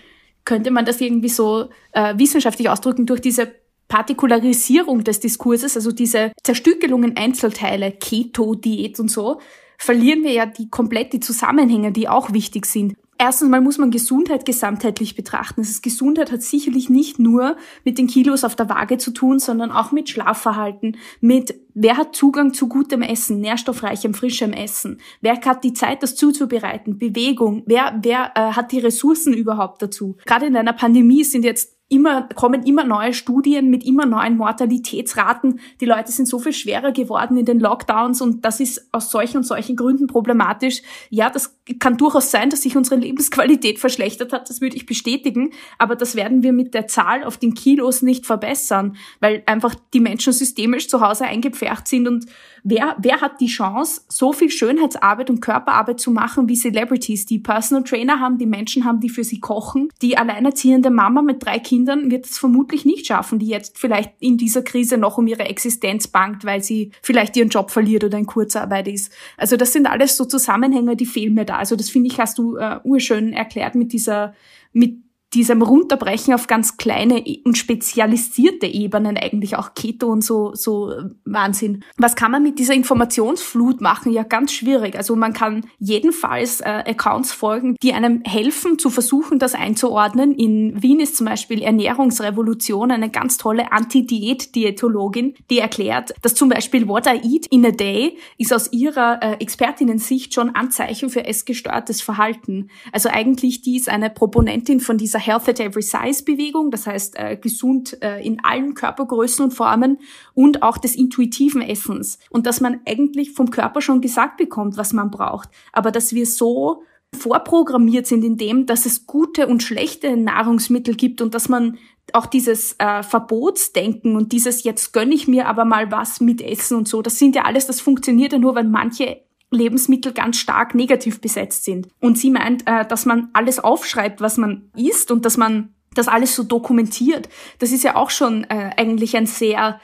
könnte man das irgendwie so äh, wissenschaftlich ausdrücken, durch diese Partikularisierung des Diskurses, also diese Zerstückelung in Einzelteile, Keto, Diät und so, verlieren wir ja die komplett die Zusammenhänge, die auch wichtig sind. Erstens mal muss man Gesundheit gesamtheitlich betrachten. Das ist, Gesundheit hat sicherlich nicht nur mit den Kilos auf der Waage zu tun, sondern auch mit Schlafverhalten, mit wer hat Zugang zu gutem Essen, nährstoffreichem, frischem Essen, wer hat die Zeit, das zuzubereiten, Bewegung, wer, wer äh, hat die Ressourcen überhaupt dazu. Gerade in einer Pandemie sind jetzt immer, kommen immer neue Studien mit immer neuen Mortalitätsraten. Die Leute sind so viel schwerer geworden in den Lockdowns und das ist aus solchen und solchen Gründen problematisch. Ja, das kann durchaus sein, dass sich unsere Lebensqualität verschlechtert hat. Das würde ich bestätigen. Aber das werden wir mit der Zahl auf den Kilos nicht verbessern, weil einfach die Menschen systemisch zu Hause eingepfercht sind und wer, wer hat die Chance, so viel Schönheitsarbeit und Körperarbeit zu machen wie Celebrities, die Personal Trainer haben, die Menschen haben, die für sie kochen. Die alleinerziehende Mama mit drei Kindern wird es vermutlich nicht schaffen, die jetzt vielleicht in dieser Krise noch um ihre Existenz bangt, weil sie vielleicht ihren Job verliert oder in Kurzarbeit ist. Also das sind alles so Zusammenhänge, die fehlen mir da. Also das finde ich, hast du äh, urschön erklärt mit dieser, mit diesem Runterbrechen auf ganz kleine e- und spezialisierte Ebenen eigentlich auch Keto und so so äh, Wahnsinn. Was kann man mit dieser Informationsflut machen? Ja, ganz schwierig. Also man kann jedenfalls äh, Accounts folgen, die einem helfen zu versuchen, das einzuordnen. In Wien ist zum Beispiel Ernährungsrevolution eine ganz tolle Anti-Diät-Diätologin, die erklärt, dass zum Beispiel What I Eat in a Day ist aus ihrer äh, Expertinnen-Sicht schon Anzeichen für essgestörtes Verhalten. Also eigentlich die ist eine Proponentin von dieser Health at Every Size Bewegung, das heißt äh, gesund äh, in allen Körpergrößen und Formen und auch des intuitiven Essens. Und dass man eigentlich vom Körper schon gesagt bekommt, was man braucht, aber dass wir so vorprogrammiert sind in dem, dass es gute und schlechte Nahrungsmittel gibt und dass man auch dieses äh, Verbotsdenken und dieses jetzt gönne ich mir aber mal was mit Essen und so, das sind ja alles, das funktioniert ja nur, wenn manche Lebensmittel ganz stark negativ besetzt sind. Und sie meint, äh, dass man alles aufschreibt, was man isst und dass man das alles so dokumentiert. Das ist ja auch schon äh, eigentlich ein sehr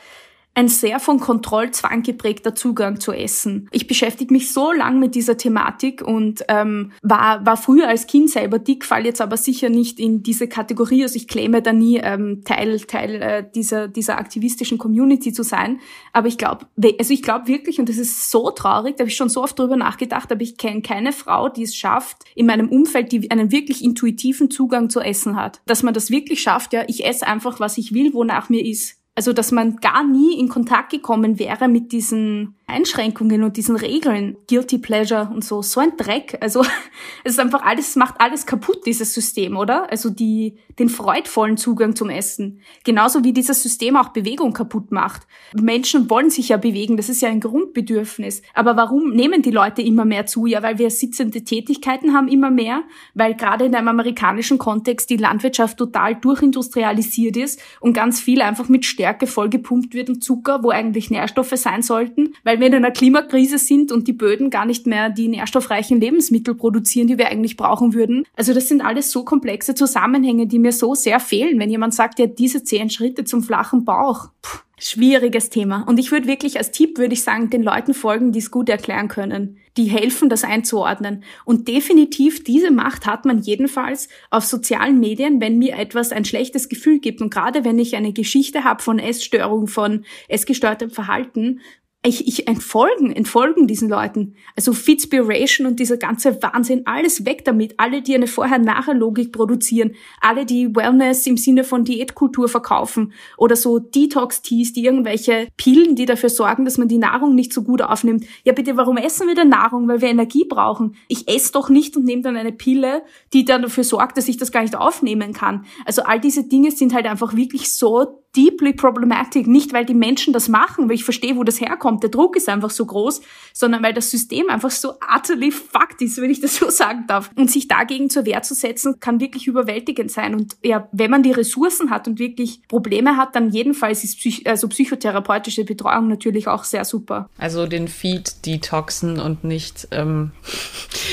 ein sehr von Kontrollzwang geprägter Zugang zu Essen. Ich beschäftige mich so lang mit dieser Thematik und ähm, war, war früher als Kind selber dick, fall jetzt aber sicher nicht in diese Kategorie. Also ich claime da nie ähm, Teil, Teil äh, dieser, dieser aktivistischen Community zu sein. Aber ich glaube, also ich glaube wirklich, und das ist so traurig, da habe ich schon so oft drüber nachgedacht, aber ich kenne keine Frau, die es schafft, in meinem Umfeld, die einen wirklich intuitiven Zugang zu Essen hat. Dass man das wirklich schafft, ja, ich esse einfach, was ich will, wonach mir ist. Also, dass man gar nie in Kontakt gekommen wäre mit diesen Einschränkungen und diesen Regeln, Guilty Pleasure und so, so ein Dreck. Also es ist einfach alles, macht alles kaputt, dieses System, oder? Also die, den freudvollen Zugang zum Essen. Genauso wie dieses System auch Bewegung kaputt macht. Menschen wollen sich ja bewegen, das ist ja ein Grundbedürfnis. Aber warum nehmen die Leute immer mehr zu? Ja, weil wir sitzende Tätigkeiten haben immer mehr, weil gerade in einem amerikanischen Kontext die Landwirtschaft total durchindustrialisiert ist und ganz viel einfach mit Stärke vollgepumpt wird und Zucker, wo eigentlich Nährstoffe sein sollten, weil wir in einer Klimakrise sind und die Böden gar nicht mehr die nährstoffreichen Lebensmittel produzieren, die wir eigentlich brauchen würden. Also das sind alles so komplexe Zusammenhänge, die mir so sehr fehlen, wenn jemand sagt, ja, diese zehn Schritte zum flachen Bauch. Puh, schwieriges Thema. Und ich würde wirklich als Tipp, würde ich sagen, den Leuten folgen, die es gut erklären können, die helfen, das einzuordnen. Und definitiv diese Macht hat man jedenfalls auf sozialen Medien, wenn mir etwas ein schlechtes Gefühl gibt. Und gerade wenn ich eine Geschichte habe von Essstörung, von essgestörtem Verhalten ich, ich entfolgen, entfolgen diesen Leuten. Also Fitspiration und dieser ganze Wahnsinn, alles weg damit. Alle, die eine Vorher-Nachher-Logik produzieren, alle, die Wellness im Sinne von Diätkultur verkaufen oder so Detox-Teas, die irgendwelche Pillen, die dafür sorgen, dass man die Nahrung nicht so gut aufnimmt. Ja bitte, warum essen wir denn Nahrung? Weil wir Energie brauchen. Ich esse doch nicht und nehme dann eine Pille, die dann dafür sorgt, dass ich das gar nicht aufnehmen kann. Also all diese Dinge sind halt einfach wirklich so deeply problematic, nicht weil die Menschen das machen, weil ich verstehe, wo das herkommt, der Druck ist einfach so groß, sondern weil das System einfach so utterly fucked ist, wenn ich das so sagen darf. Und sich dagegen zur Wehr zu setzen, kann wirklich überwältigend sein. Und ja, wenn man die Ressourcen hat und wirklich Probleme hat, dann jedenfalls ist Psych also psychotherapeutische Betreuung natürlich auch sehr super. Also den Feed detoxen und nicht ähm,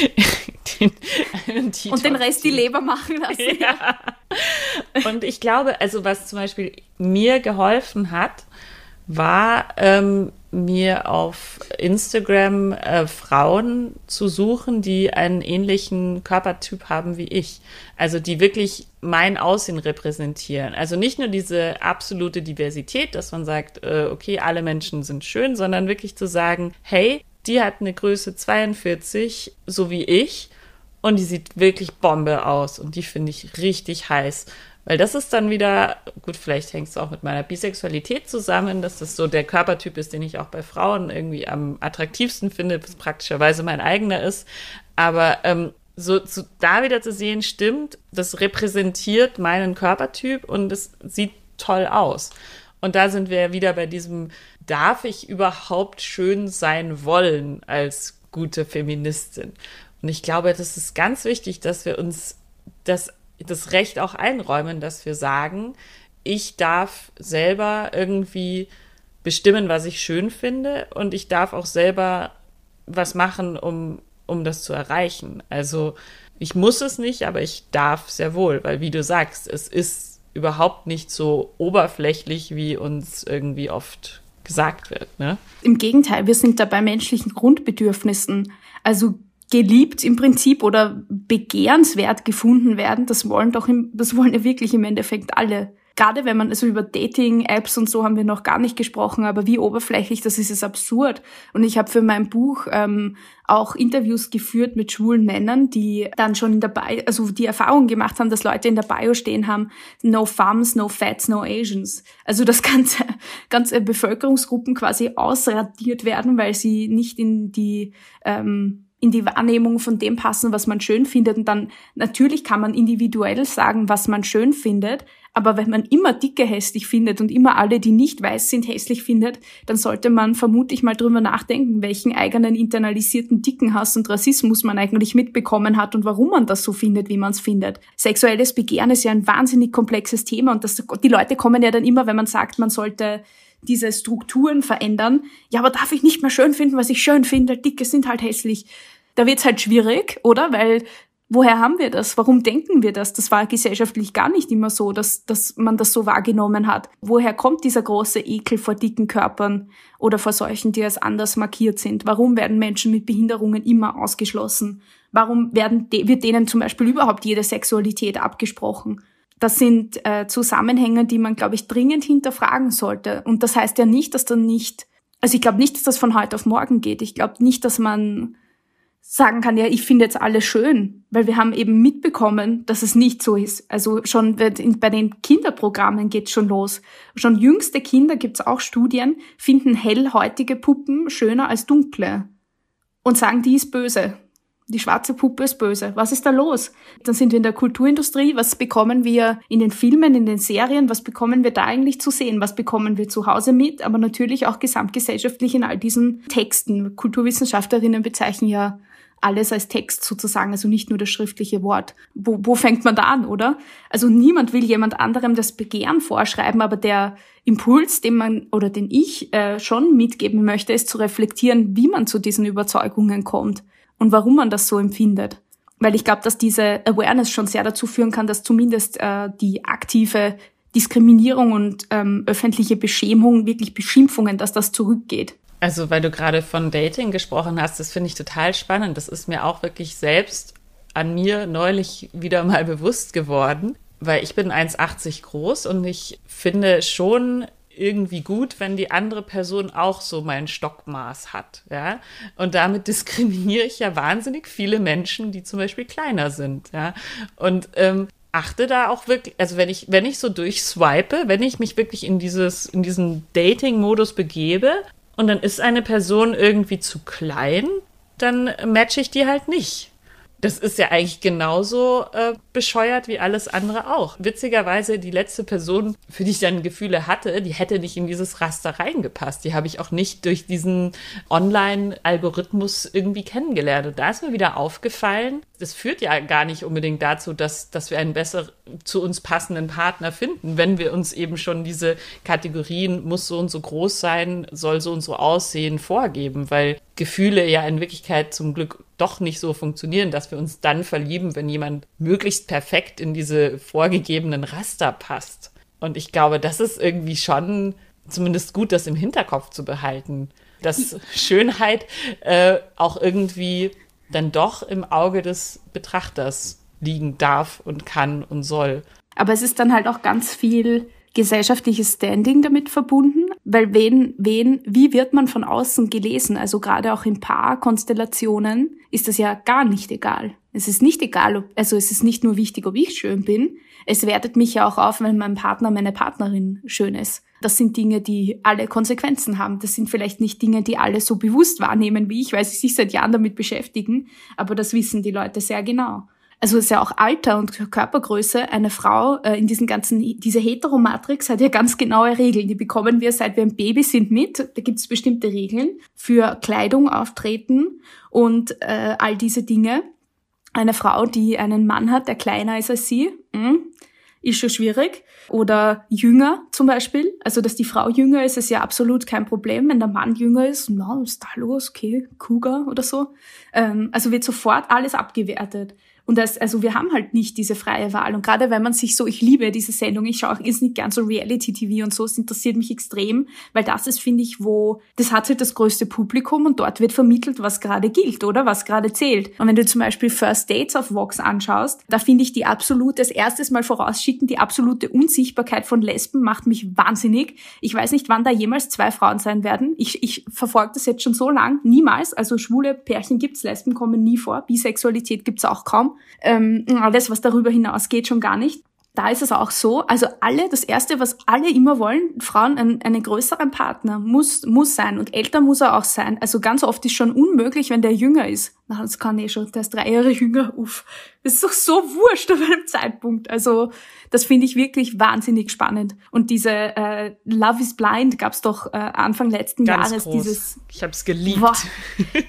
den, und den Rest die Leber machen lassen. Ja. Und ich glaube, also was zum Beispiel mir geholfen hat, war ähm, mir auf Instagram äh, Frauen zu suchen, die einen ähnlichen Körpertyp haben wie ich. Also die wirklich mein Aussehen repräsentieren. Also nicht nur diese absolute Diversität, dass man sagt, äh, okay, alle Menschen sind schön, sondern wirklich zu sagen, hey, die hat eine Größe 42, so wie ich, und die sieht wirklich Bombe aus und die finde ich richtig heiß. Weil das ist dann wieder, gut, vielleicht hängt es auch mit meiner Bisexualität zusammen, dass das so der Körpertyp ist, den ich auch bei Frauen irgendwie am attraktivsten finde, praktischerweise mein eigener ist. Aber ähm, so zu, da wieder zu sehen, stimmt, das repräsentiert meinen Körpertyp und es sieht toll aus. Und da sind wir wieder bei diesem, darf ich überhaupt schön sein wollen als gute Feministin? Und ich glaube, das ist ganz wichtig, dass wir uns das das Recht auch einräumen, dass wir sagen, ich darf selber irgendwie bestimmen, was ich schön finde und ich darf auch selber was machen, um, um das zu erreichen. Also ich muss es nicht, aber ich darf sehr wohl, weil wie du sagst, es ist überhaupt nicht so oberflächlich, wie uns irgendwie oft gesagt wird. Ne? Im Gegenteil, wir sind da bei menschlichen Grundbedürfnissen. Also geliebt im Prinzip oder begehrenswert gefunden werden, das wollen doch, im, das wollen ja wirklich im Endeffekt alle. Gerade wenn man, also über Dating-Apps und so haben wir noch gar nicht gesprochen, aber wie oberflächlich, das ist es absurd. Und ich habe für mein Buch ähm, auch Interviews geführt mit schwulen Männern, die dann schon in der Bio, also die Erfahrung gemacht haben, dass Leute in der Bio stehen haben, no Femmes, no Fats, no Asians. Also dass ganze, ganze Bevölkerungsgruppen quasi ausradiert werden, weil sie nicht in die ähm, in die Wahrnehmung von dem passen, was man schön findet. Und dann natürlich kann man individuell sagen, was man schön findet. Aber wenn man immer Dicke hässlich findet und immer alle, die nicht weiß sind, hässlich findet, dann sollte man vermutlich mal drüber nachdenken, welchen eigenen internalisierten Dickenhass und Rassismus man eigentlich mitbekommen hat und warum man das so findet, wie man es findet. Sexuelles Begehren ist ja ein wahnsinnig komplexes Thema und das, die Leute kommen ja dann immer, wenn man sagt, man sollte diese Strukturen verändern. Ja, aber darf ich nicht mehr schön finden, was ich schön finde? Dicke sind halt hässlich. Da wird's halt schwierig, oder? Weil woher haben wir das? Warum denken wir das? Das war gesellschaftlich gar nicht immer so, dass, dass man das so wahrgenommen hat. Woher kommt dieser große Ekel vor dicken Körpern oder vor solchen, die als anders markiert sind? Warum werden Menschen mit Behinderungen immer ausgeschlossen? Warum werden, wird denen zum Beispiel überhaupt jede Sexualität abgesprochen? Das sind äh, Zusammenhänge, die man, glaube ich, dringend hinterfragen sollte. Und das heißt ja nicht, dass dann nicht, also ich glaube nicht, dass das von heute auf morgen geht. Ich glaube nicht, dass man sagen kann, ja, ich finde jetzt alles schön, weil wir haben eben mitbekommen, dass es nicht so ist. Also schon bei den Kinderprogrammen geht's schon los. Schon jüngste Kinder gibt's auch Studien, finden hellhäutige Puppen schöner als dunkle und sagen, die ist böse. Die schwarze Puppe ist böse. Was ist da los? Dann sind wir in der Kulturindustrie. Was bekommen wir in den Filmen, in den Serien? Was bekommen wir da eigentlich zu sehen? Was bekommen wir zu Hause mit? Aber natürlich auch gesamtgesellschaftlich in all diesen Texten. Kulturwissenschaftlerinnen bezeichnen ja alles als Text sozusagen, also nicht nur das schriftliche Wort. Wo, wo fängt man da an, oder? Also niemand will jemand anderem das Begehren vorschreiben, aber der Impuls, den man oder den ich äh, schon mitgeben möchte, ist zu reflektieren, wie man zu diesen Überzeugungen kommt und warum man das so empfindet. Weil ich glaube, dass diese Awareness schon sehr dazu führen kann, dass zumindest äh, die aktive Diskriminierung und ähm, öffentliche Beschämung, wirklich Beschimpfungen, dass das zurückgeht. Also, weil du gerade von Dating gesprochen hast, das finde ich total spannend. Das ist mir auch wirklich selbst an mir neulich wieder mal bewusst geworden, weil ich bin 1,80 groß und ich finde schon irgendwie gut, wenn die andere Person auch so mein Stockmaß hat, ja. Und damit diskriminiere ich ja wahnsinnig viele Menschen, die zum Beispiel kleiner sind, ja. Und ähm, achte da auch wirklich, also wenn ich, wenn ich so durchswipe, wenn ich mich wirklich in dieses, in diesen Dating-Modus begebe, und dann ist eine Person irgendwie zu klein, dann matche ich die halt nicht. Das ist ja eigentlich genauso äh, bescheuert wie alles andere auch. Witzigerweise, die letzte Person, für die ich dann Gefühle hatte, die hätte nicht in dieses Raster reingepasst. Die habe ich auch nicht durch diesen Online-Algorithmus irgendwie kennengelernt. Und da ist mir wieder aufgefallen, das führt ja gar nicht unbedingt dazu, dass, dass wir einen besser zu uns passenden Partner finden, wenn wir uns eben schon diese Kategorien muss so und so groß sein, soll so und so aussehen, vorgeben, weil Gefühle ja in Wirklichkeit zum Glück doch nicht so funktionieren, dass wir uns dann verlieben, wenn jemand möglichst perfekt in diese vorgegebenen Raster passt. Und ich glaube, das ist irgendwie schon zumindest gut, das im Hinterkopf zu behalten, dass Schönheit äh, auch irgendwie dann doch im Auge des Betrachters liegen darf und kann und soll. Aber es ist dann halt auch ganz viel gesellschaftliches Standing damit verbunden, weil wen, wen, wie wird man von außen gelesen? Also gerade auch in Paarkonstellationen ist das ja gar nicht egal. Es ist nicht egal, ob, also es ist nicht nur wichtig, ob ich schön bin. Es wertet mich ja auch auf, wenn mein Partner, meine Partnerin schön ist. Das sind Dinge, die alle Konsequenzen haben. Das sind vielleicht nicht Dinge, die alle so bewusst wahrnehmen wie ich, weil sie sich seit Jahren damit beschäftigen. Aber das wissen die Leute sehr genau also ist ja auch Alter und Körpergröße, eine Frau äh, in diesen ganzen, diese Heteromatrix hat ja ganz genaue Regeln. Die bekommen wir seit wir ein Baby sind mit. Da gibt es bestimmte Regeln für Kleidung, Auftreten und äh, all diese Dinge. Eine Frau, die einen Mann hat, der kleiner ist als sie, mh, hm, ist schon schwierig. Oder jünger zum Beispiel. Also, dass die Frau jünger ist, ist ja absolut kein Problem. Wenn der Mann jünger ist, na, no, ist da los, okay, Cougar oder so. Ähm, also wird sofort alles abgewertet. Und das, also wir haben halt nicht diese freie Wahl. Und gerade wenn man sich so, ich liebe diese Sendung, ich schaue auch ist nicht gern so Reality-TV und so, es interessiert mich extrem, weil das ist, finde ich, wo, das hat halt das größte Publikum und dort wird vermittelt, was gerade gilt, oder? Was gerade zählt. Und wenn du zum Beispiel First Dates auf Vox anschaust, da finde ich die absolute, das erstes Mal vorausschicken, die absolute Unsichtbarkeit von Lesben macht mich wahnsinnig. Ich weiß nicht, wann da jemals zwei Frauen sein werden. Ich, ich verfolge das jetzt schon so lang. Niemals. Also schwule Pärchen gibt's, Lesben kommen nie vor. Bisexualität gibt's auch kaum. Ähm, alles, was darüber hinausgeht, schon gar nicht. da ist es auch so, also alle, das erste, was alle immer wollen, Frauen, ein, einen größeren Partner muss, muss sein und älter muss er auch sein. Also ganz oft ist schon unmöglich, wenn der jünger ist. Na, das kann eh schon, der ist drei Jahre jünger, uff. Das ist doch so wurscht auf einem Zeitpunkt. Also, das finde ich wirklich wahnsinnig spannend. Und diese äh, Love is Blind gab's doch äh, Anfang letzten Ganz Jahres, groß. dieses, Ich habe es geliebt. boah,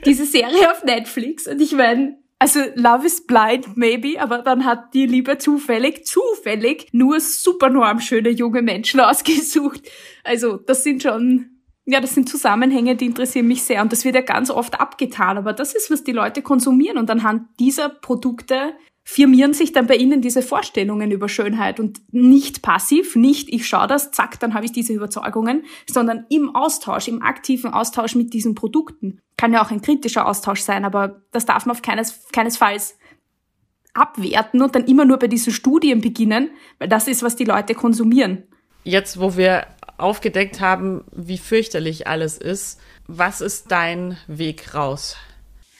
diese Serie auf Netflix. Und ich meine, also Love is Blind, maybe, aber dann hat die Liebe zufällig, zufällig nur supernorm schöne junge Menschen ausgesucht. Also das sind schon, ja, das sind Zusammenhänge, die interessieren mich sehr. Und das wird ja ganz oft abgetan, aber das ist, was die Leute konsumieren. Und anhand dieser Produkte firmieren sich dann bei ihnen diese Vorstellungen über Schönheit und nicht passiv, nicht ich schaue das, zack, dann habe ich diese Überzeugungen, sondern im Austausch, im aktiven Austausch mit diesen Produkten. Kann ja auch ein kritischer Austausch sein, aber das darf man auf keines, keinesfalls abwerten und dann immer nur bei diesen Studien beginnen, weil das ist, was die Leute konsumieren. Jetzt, wo wir aufgedeckt haben, wie fürchterlich alles ist, was ist dein Weg raus?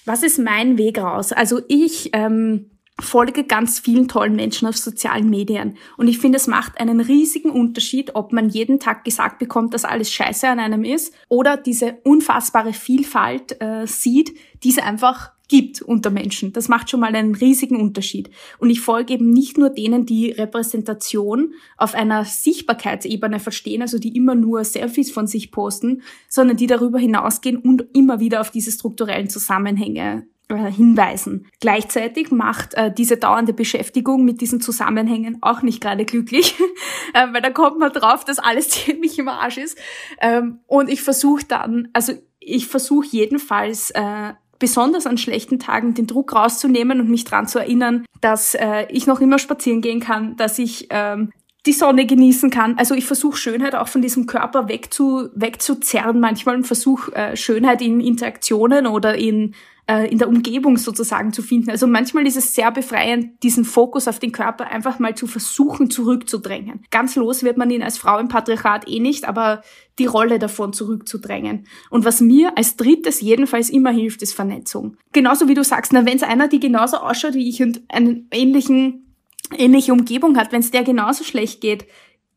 Was ist mein Weg raus? Also ich ähm, folge ganz vielen tollen Menschen auf sozialen Medien. Und ich finde, es macht einen riesigen Unterschied, ob man jeden Tag gesagt bekommt, dass alles scheiße an einem ist oder diese unfassbare Vielfalt äh, sieht, die es einfach gibt unter Menschen. Das macht schon mal einen riesigen Unterschied. Und ich folge eben nicht nur denen, die Repräsentation auf einer Sichtbarkeitsebene verstehen, also die immer nur Selfies von sich posten, sondern die darüber hinausgehen und immer wieder auf diese strukturellen Zusammenhänge äh, hinweisen. Gleichzeitig macht äh, diese dauernde Beschäftigung mit diesen Zusammenhängen auch nicht gerade glücklich, äh, weil da kommt man drauf, dass alles ziemlich im Arsch ist. Ähm, und ich versuche dann, also ich versuche jedenfalls äh, besonders an schlechten Tagen den Druck rauszunehmen und mich dran zu erinnern, dass äh, ich noch immer spazieren gehen kann, dass ich ähm, die Sonne genießen kann. Also ich versuche Schönheit auch von diesem Körper wegzu, wegzuzerren manchmal und versuche äh, Schönheit in Interaktionen oder in äh, in der Umgebung sozusagen zu finden. Also manchmal ist es sehr befreiend, diesen Fokus auf den Körper einfach mal zu versuchen zurückzudrängen. Ganz los wird man ihn als Frau im Patriarchat eh nicht, aber die Rolle davon zurückzudrängen. Und was mir als drittes jedenfalls immer hilft, ist Vernetzung. Genauso wie du sagst, na, wenn es einer, die genauso ausschaut wie ich und einen ähnlichen ähnliche Umgebung hat, wenn es der genauso schlecht geht,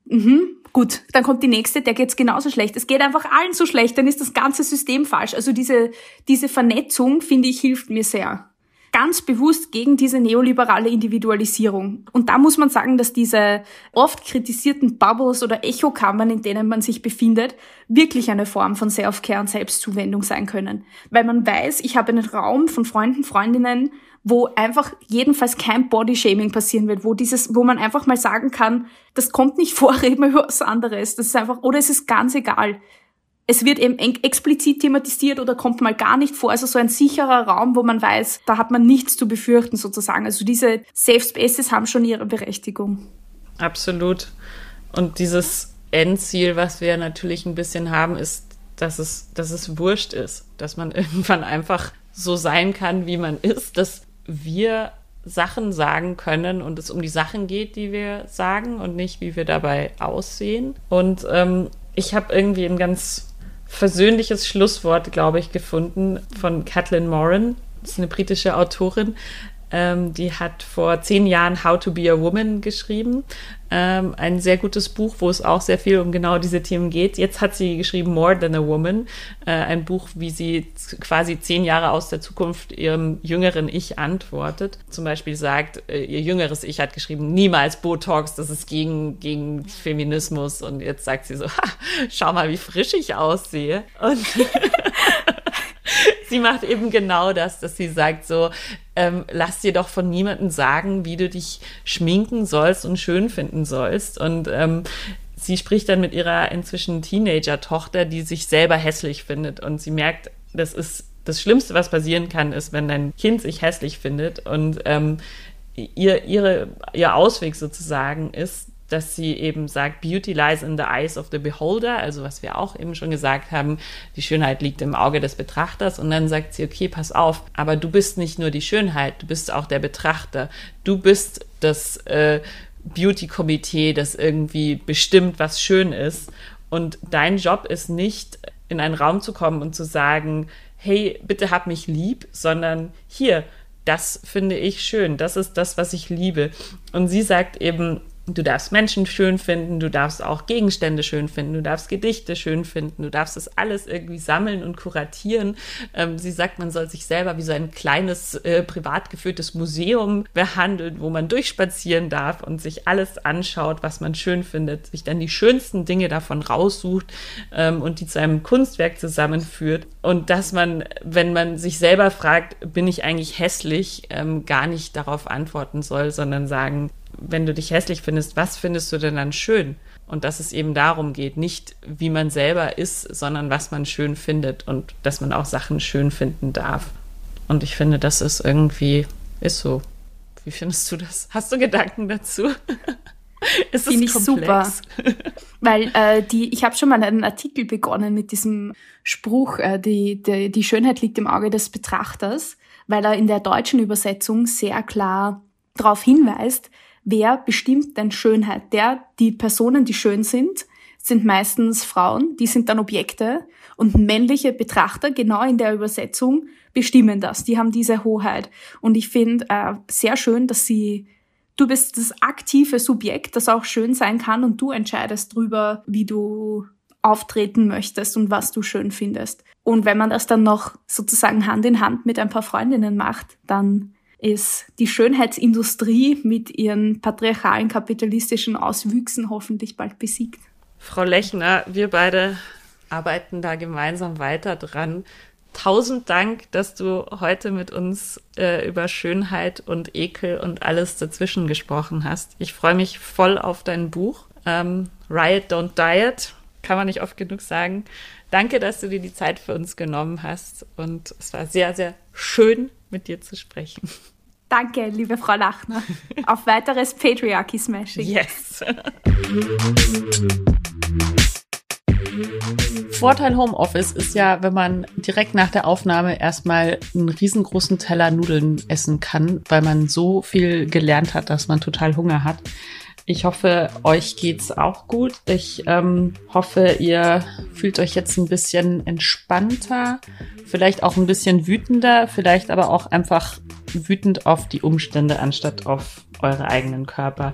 mhm, gut, dann kommt die nächste, der geht's genauso schlecht. Es geht einfach allen so schlecht, dann ist das ganze System falsch. Also diese, diese Vernetzung, finde ich, hilft mir sehr. Ganz bewusst gegen diese neoliberale Individualisierung. Und da muss man sagen, dass diese oft kritisierten Bubbles oder Echokammern, in denen man sich befindet, wirklich eine Form von Self-Care und Selbstzuwendung sein können. Weil man weiß, ich habe einen Raum von Freunden, Freundinnen, wo einfach jedenfalls kein Bodyshaming passieren wird, wo dieses, wo man einfach mal sagen kann, das kommt nicht vor, reden wir über was anderes. Das ist einfach, oder es ist ganz egal. Es wird eben explizit thematisiert oder kommt mal gar nicht vor. Also so ein sicherer Raum, wo man weiß, da hat man nichts zu befürchten sozusagen. Also diese Safe Spaces haben schon ihre Berechtigung. Absolut. Und dieses Endziel, was wir natürlich ein bisschen haben, ist, dass es, dass es wurscht ist, dass man irgendwann einfach so sein kann, wie man ist, dass wir Sachen sagen können und es um die Sachen geht, die wir sagen und nicht, wie wir dabei aussehen. Und ähm, ich habe irgendwie ein ganz versöhnliches Schlusswort, glaube ich, gefunden von Kathleen Moran. Das ist eine britische Autorin. Ähm, die hat vor zehn Jahren How to Be a Woman geschrieben. Ähm, ein sehr gutes Buch, wo es auch sehr viel um genau diese Themen geht. Jetzt hat sie geschrieben More Than a Woman, äh, ein Buch, wie sie quasi zehn Jahre aus der Zukunft ihrem jüngeren Ich antwortet. Zum Beispiel sagt, äh, ihr jüngeres Ich hat geschrieben, niemals Botox, das ist gegen, gegen Feminismus. Und jetzt sagt sie so, ha, schau mal, wie frisch ich aussehe. Und sie macht eben genau das, dass sie sagt so, ähm, lass dir doch von niemandem sagen, wie du dich schminken sollst und schön finden sollst. Und ähm, sie spricht dann mit ihrer inzwischen Teenager-Tochter, die sich selber hässlich findet. Und sie merkt, das ist das Schlimmste, was passieren kann, ist, wenn dein Kind sich hässlich findet. Und ähm, ihr, ihre, ihr Ausweg sozusagen ist, dass sie eben sagt, Beauty lies in the eyes of the beholder, also was wir auch eben schon gesagt haben, die Schönheit liegt im Auge des Betrachters und dann sagt sie, okay, pass auf, aber du bist nicht nur die Schönheit, du bist auch der Betrachter, du bist das äh, Beauty-Komitee, das irgendwie bestimmt, was schön ist und dein Job ist nicht, in einen Raum zu kommen und zu sagen, hey, bitte hab mich lieb, sondern hier, das finde ich schön, das ist das, was ich liebe. Und sie sagt eben, Du darfst Menschen schön finden, du darfst auch Gegenstände schön finden, du darfst Gedichte schön finden, du darfst das alles irgendwie sammeln und kuratieren. Ähm, sie sagt, man soll sich selber wie so ein kleines, äh, privat geführtes Museum behandeln, wo man durchspazieren darf und sich alles anschaut, was man schön findet, sich dann die schönsten Dinge davon raussucht ähm, und die zu einem Kunstwerk zusammenführt. Und dass man, wenn man sich selber fragt, bin ich eigentlich hässlich, ähm, gar nicht darauf antworten soll, sondern sagen, wenn du dich hässlich findest, was findest du denn dann schön? Und dass es eben darum geht, nicht wie man selber ist, sondern was man schön findet und dass man auch Sachen schön finden darf. Und ich finde, das ist irgendwie, ist so. Wie findest du das? Hast du Gedanken dazu? es Finde ich super. Weil äh, die, ich habe schon mal einen Artikel begonnen mit diesem Spruch, äh, die, die, die Schönheit liegt im Auge des Betrachters, weil er in der deutschen Übersetzung sehr klar darauf hinweist, wer bestimmt denn Schönheit? Der, die Personen, die schön sind, sind meistens Frauen, die sind dann Objekte und männliche Betrachter, genau in der Übersetzung, bestimmen das. Die haben diese Hoheit. Und ich finde äh, sehr schön, dass sie, du bist das aktive Subjekt, das auch schön sein kann und du entscheidest drüber, wie du auftreten möchtest und was du schön findest. Und wenn man das dann noch sozusagen Hand in Hand mit ein paar Freundinnen macht, dann ist die Schönheitsindustrie mit ihren patriarchalen kapitalistischen Auswüchsen hoffentlich bald besiegt. Frau Lechner, wir beide arbeiten da gemeinsam weiter dran. Tausend Dank, dass du heute mit uns äh, über Schönheit und Ekel und alles dazwischen gesprochen hast. Ich freue mich voll auf dein Buch. Ähm, Riot Don't Diet, kann man nicht oft genug sagen. Danke, dass du dir die Zeit für uns genommen hast und es war sehr, sehr schön, mit dir zu sprechen. Danke, liebe Frau Lachner. Auf weiteres Patriarchy-Smashing. Yes. Vorteil Homeoffice ist ja, wenn man direkt nach der Aufnahme erstmal einen riesengroßen Teller Nudeln essen kann, weil man so viel gelernt hat, dass man total Hunger hat. Ich hoffe, euch geht's auch gut. Ich ähm, hoffe, ihr fühlt euch jetzt ein bisschen entspannter, vielleicht auch ein bisschen wütender, vielleicht aber auch einfach wütend auf die Umstände anstatt auf eure eigenen Körper.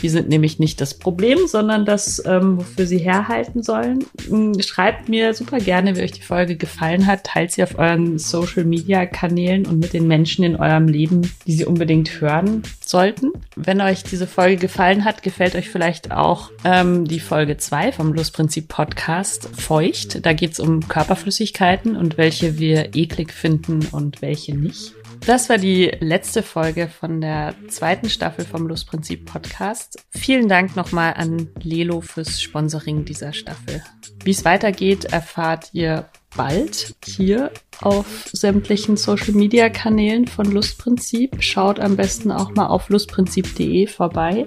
Die sind nämlich nicht das Problem, sondern das, ähm, wofür sie herhalten sollen. Hm, schreibt mir super gerne, wie euch die Folge gefallen hat. Teilt sie auf euren Social Media Kanälen und mit den Menschen in eurem Leben, die sie unbedingt hören sollten. Wenn euch diese Folge gefallen hat, gefällt euch vielleicht auch ähm, die Folge 2 vom Lustprinzip Podcast Feucht. Da geht es um Körperflüssigkeiten und welche wir eklig finden und welche nicht. Das war die letzte Folge von der zweiten Staffel vom Lustprinzip Podcast. Vielen Dank nochmal an Lelo fürs Sponsoring dieser Staffel. Wie es weitergeht, erfahrt ihr bald hier auf sämtlichen Social Media Kanälen von Lustprinzip. Schaut am besten auch mal auf lustprinzip.de vorbei.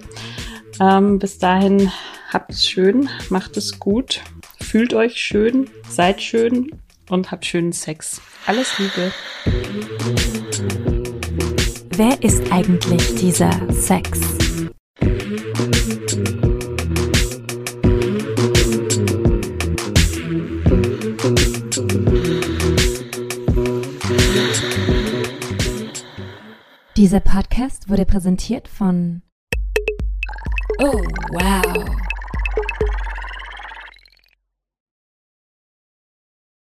Ähm, bis dahin habt es schön, macht es gut, fühlt euch schön, seid schön und habt schönen Sex. Alles Liebe. Wer ist eigentlich dieser Sex? Dieser Podcast wurde präsentiert von Oh, wow.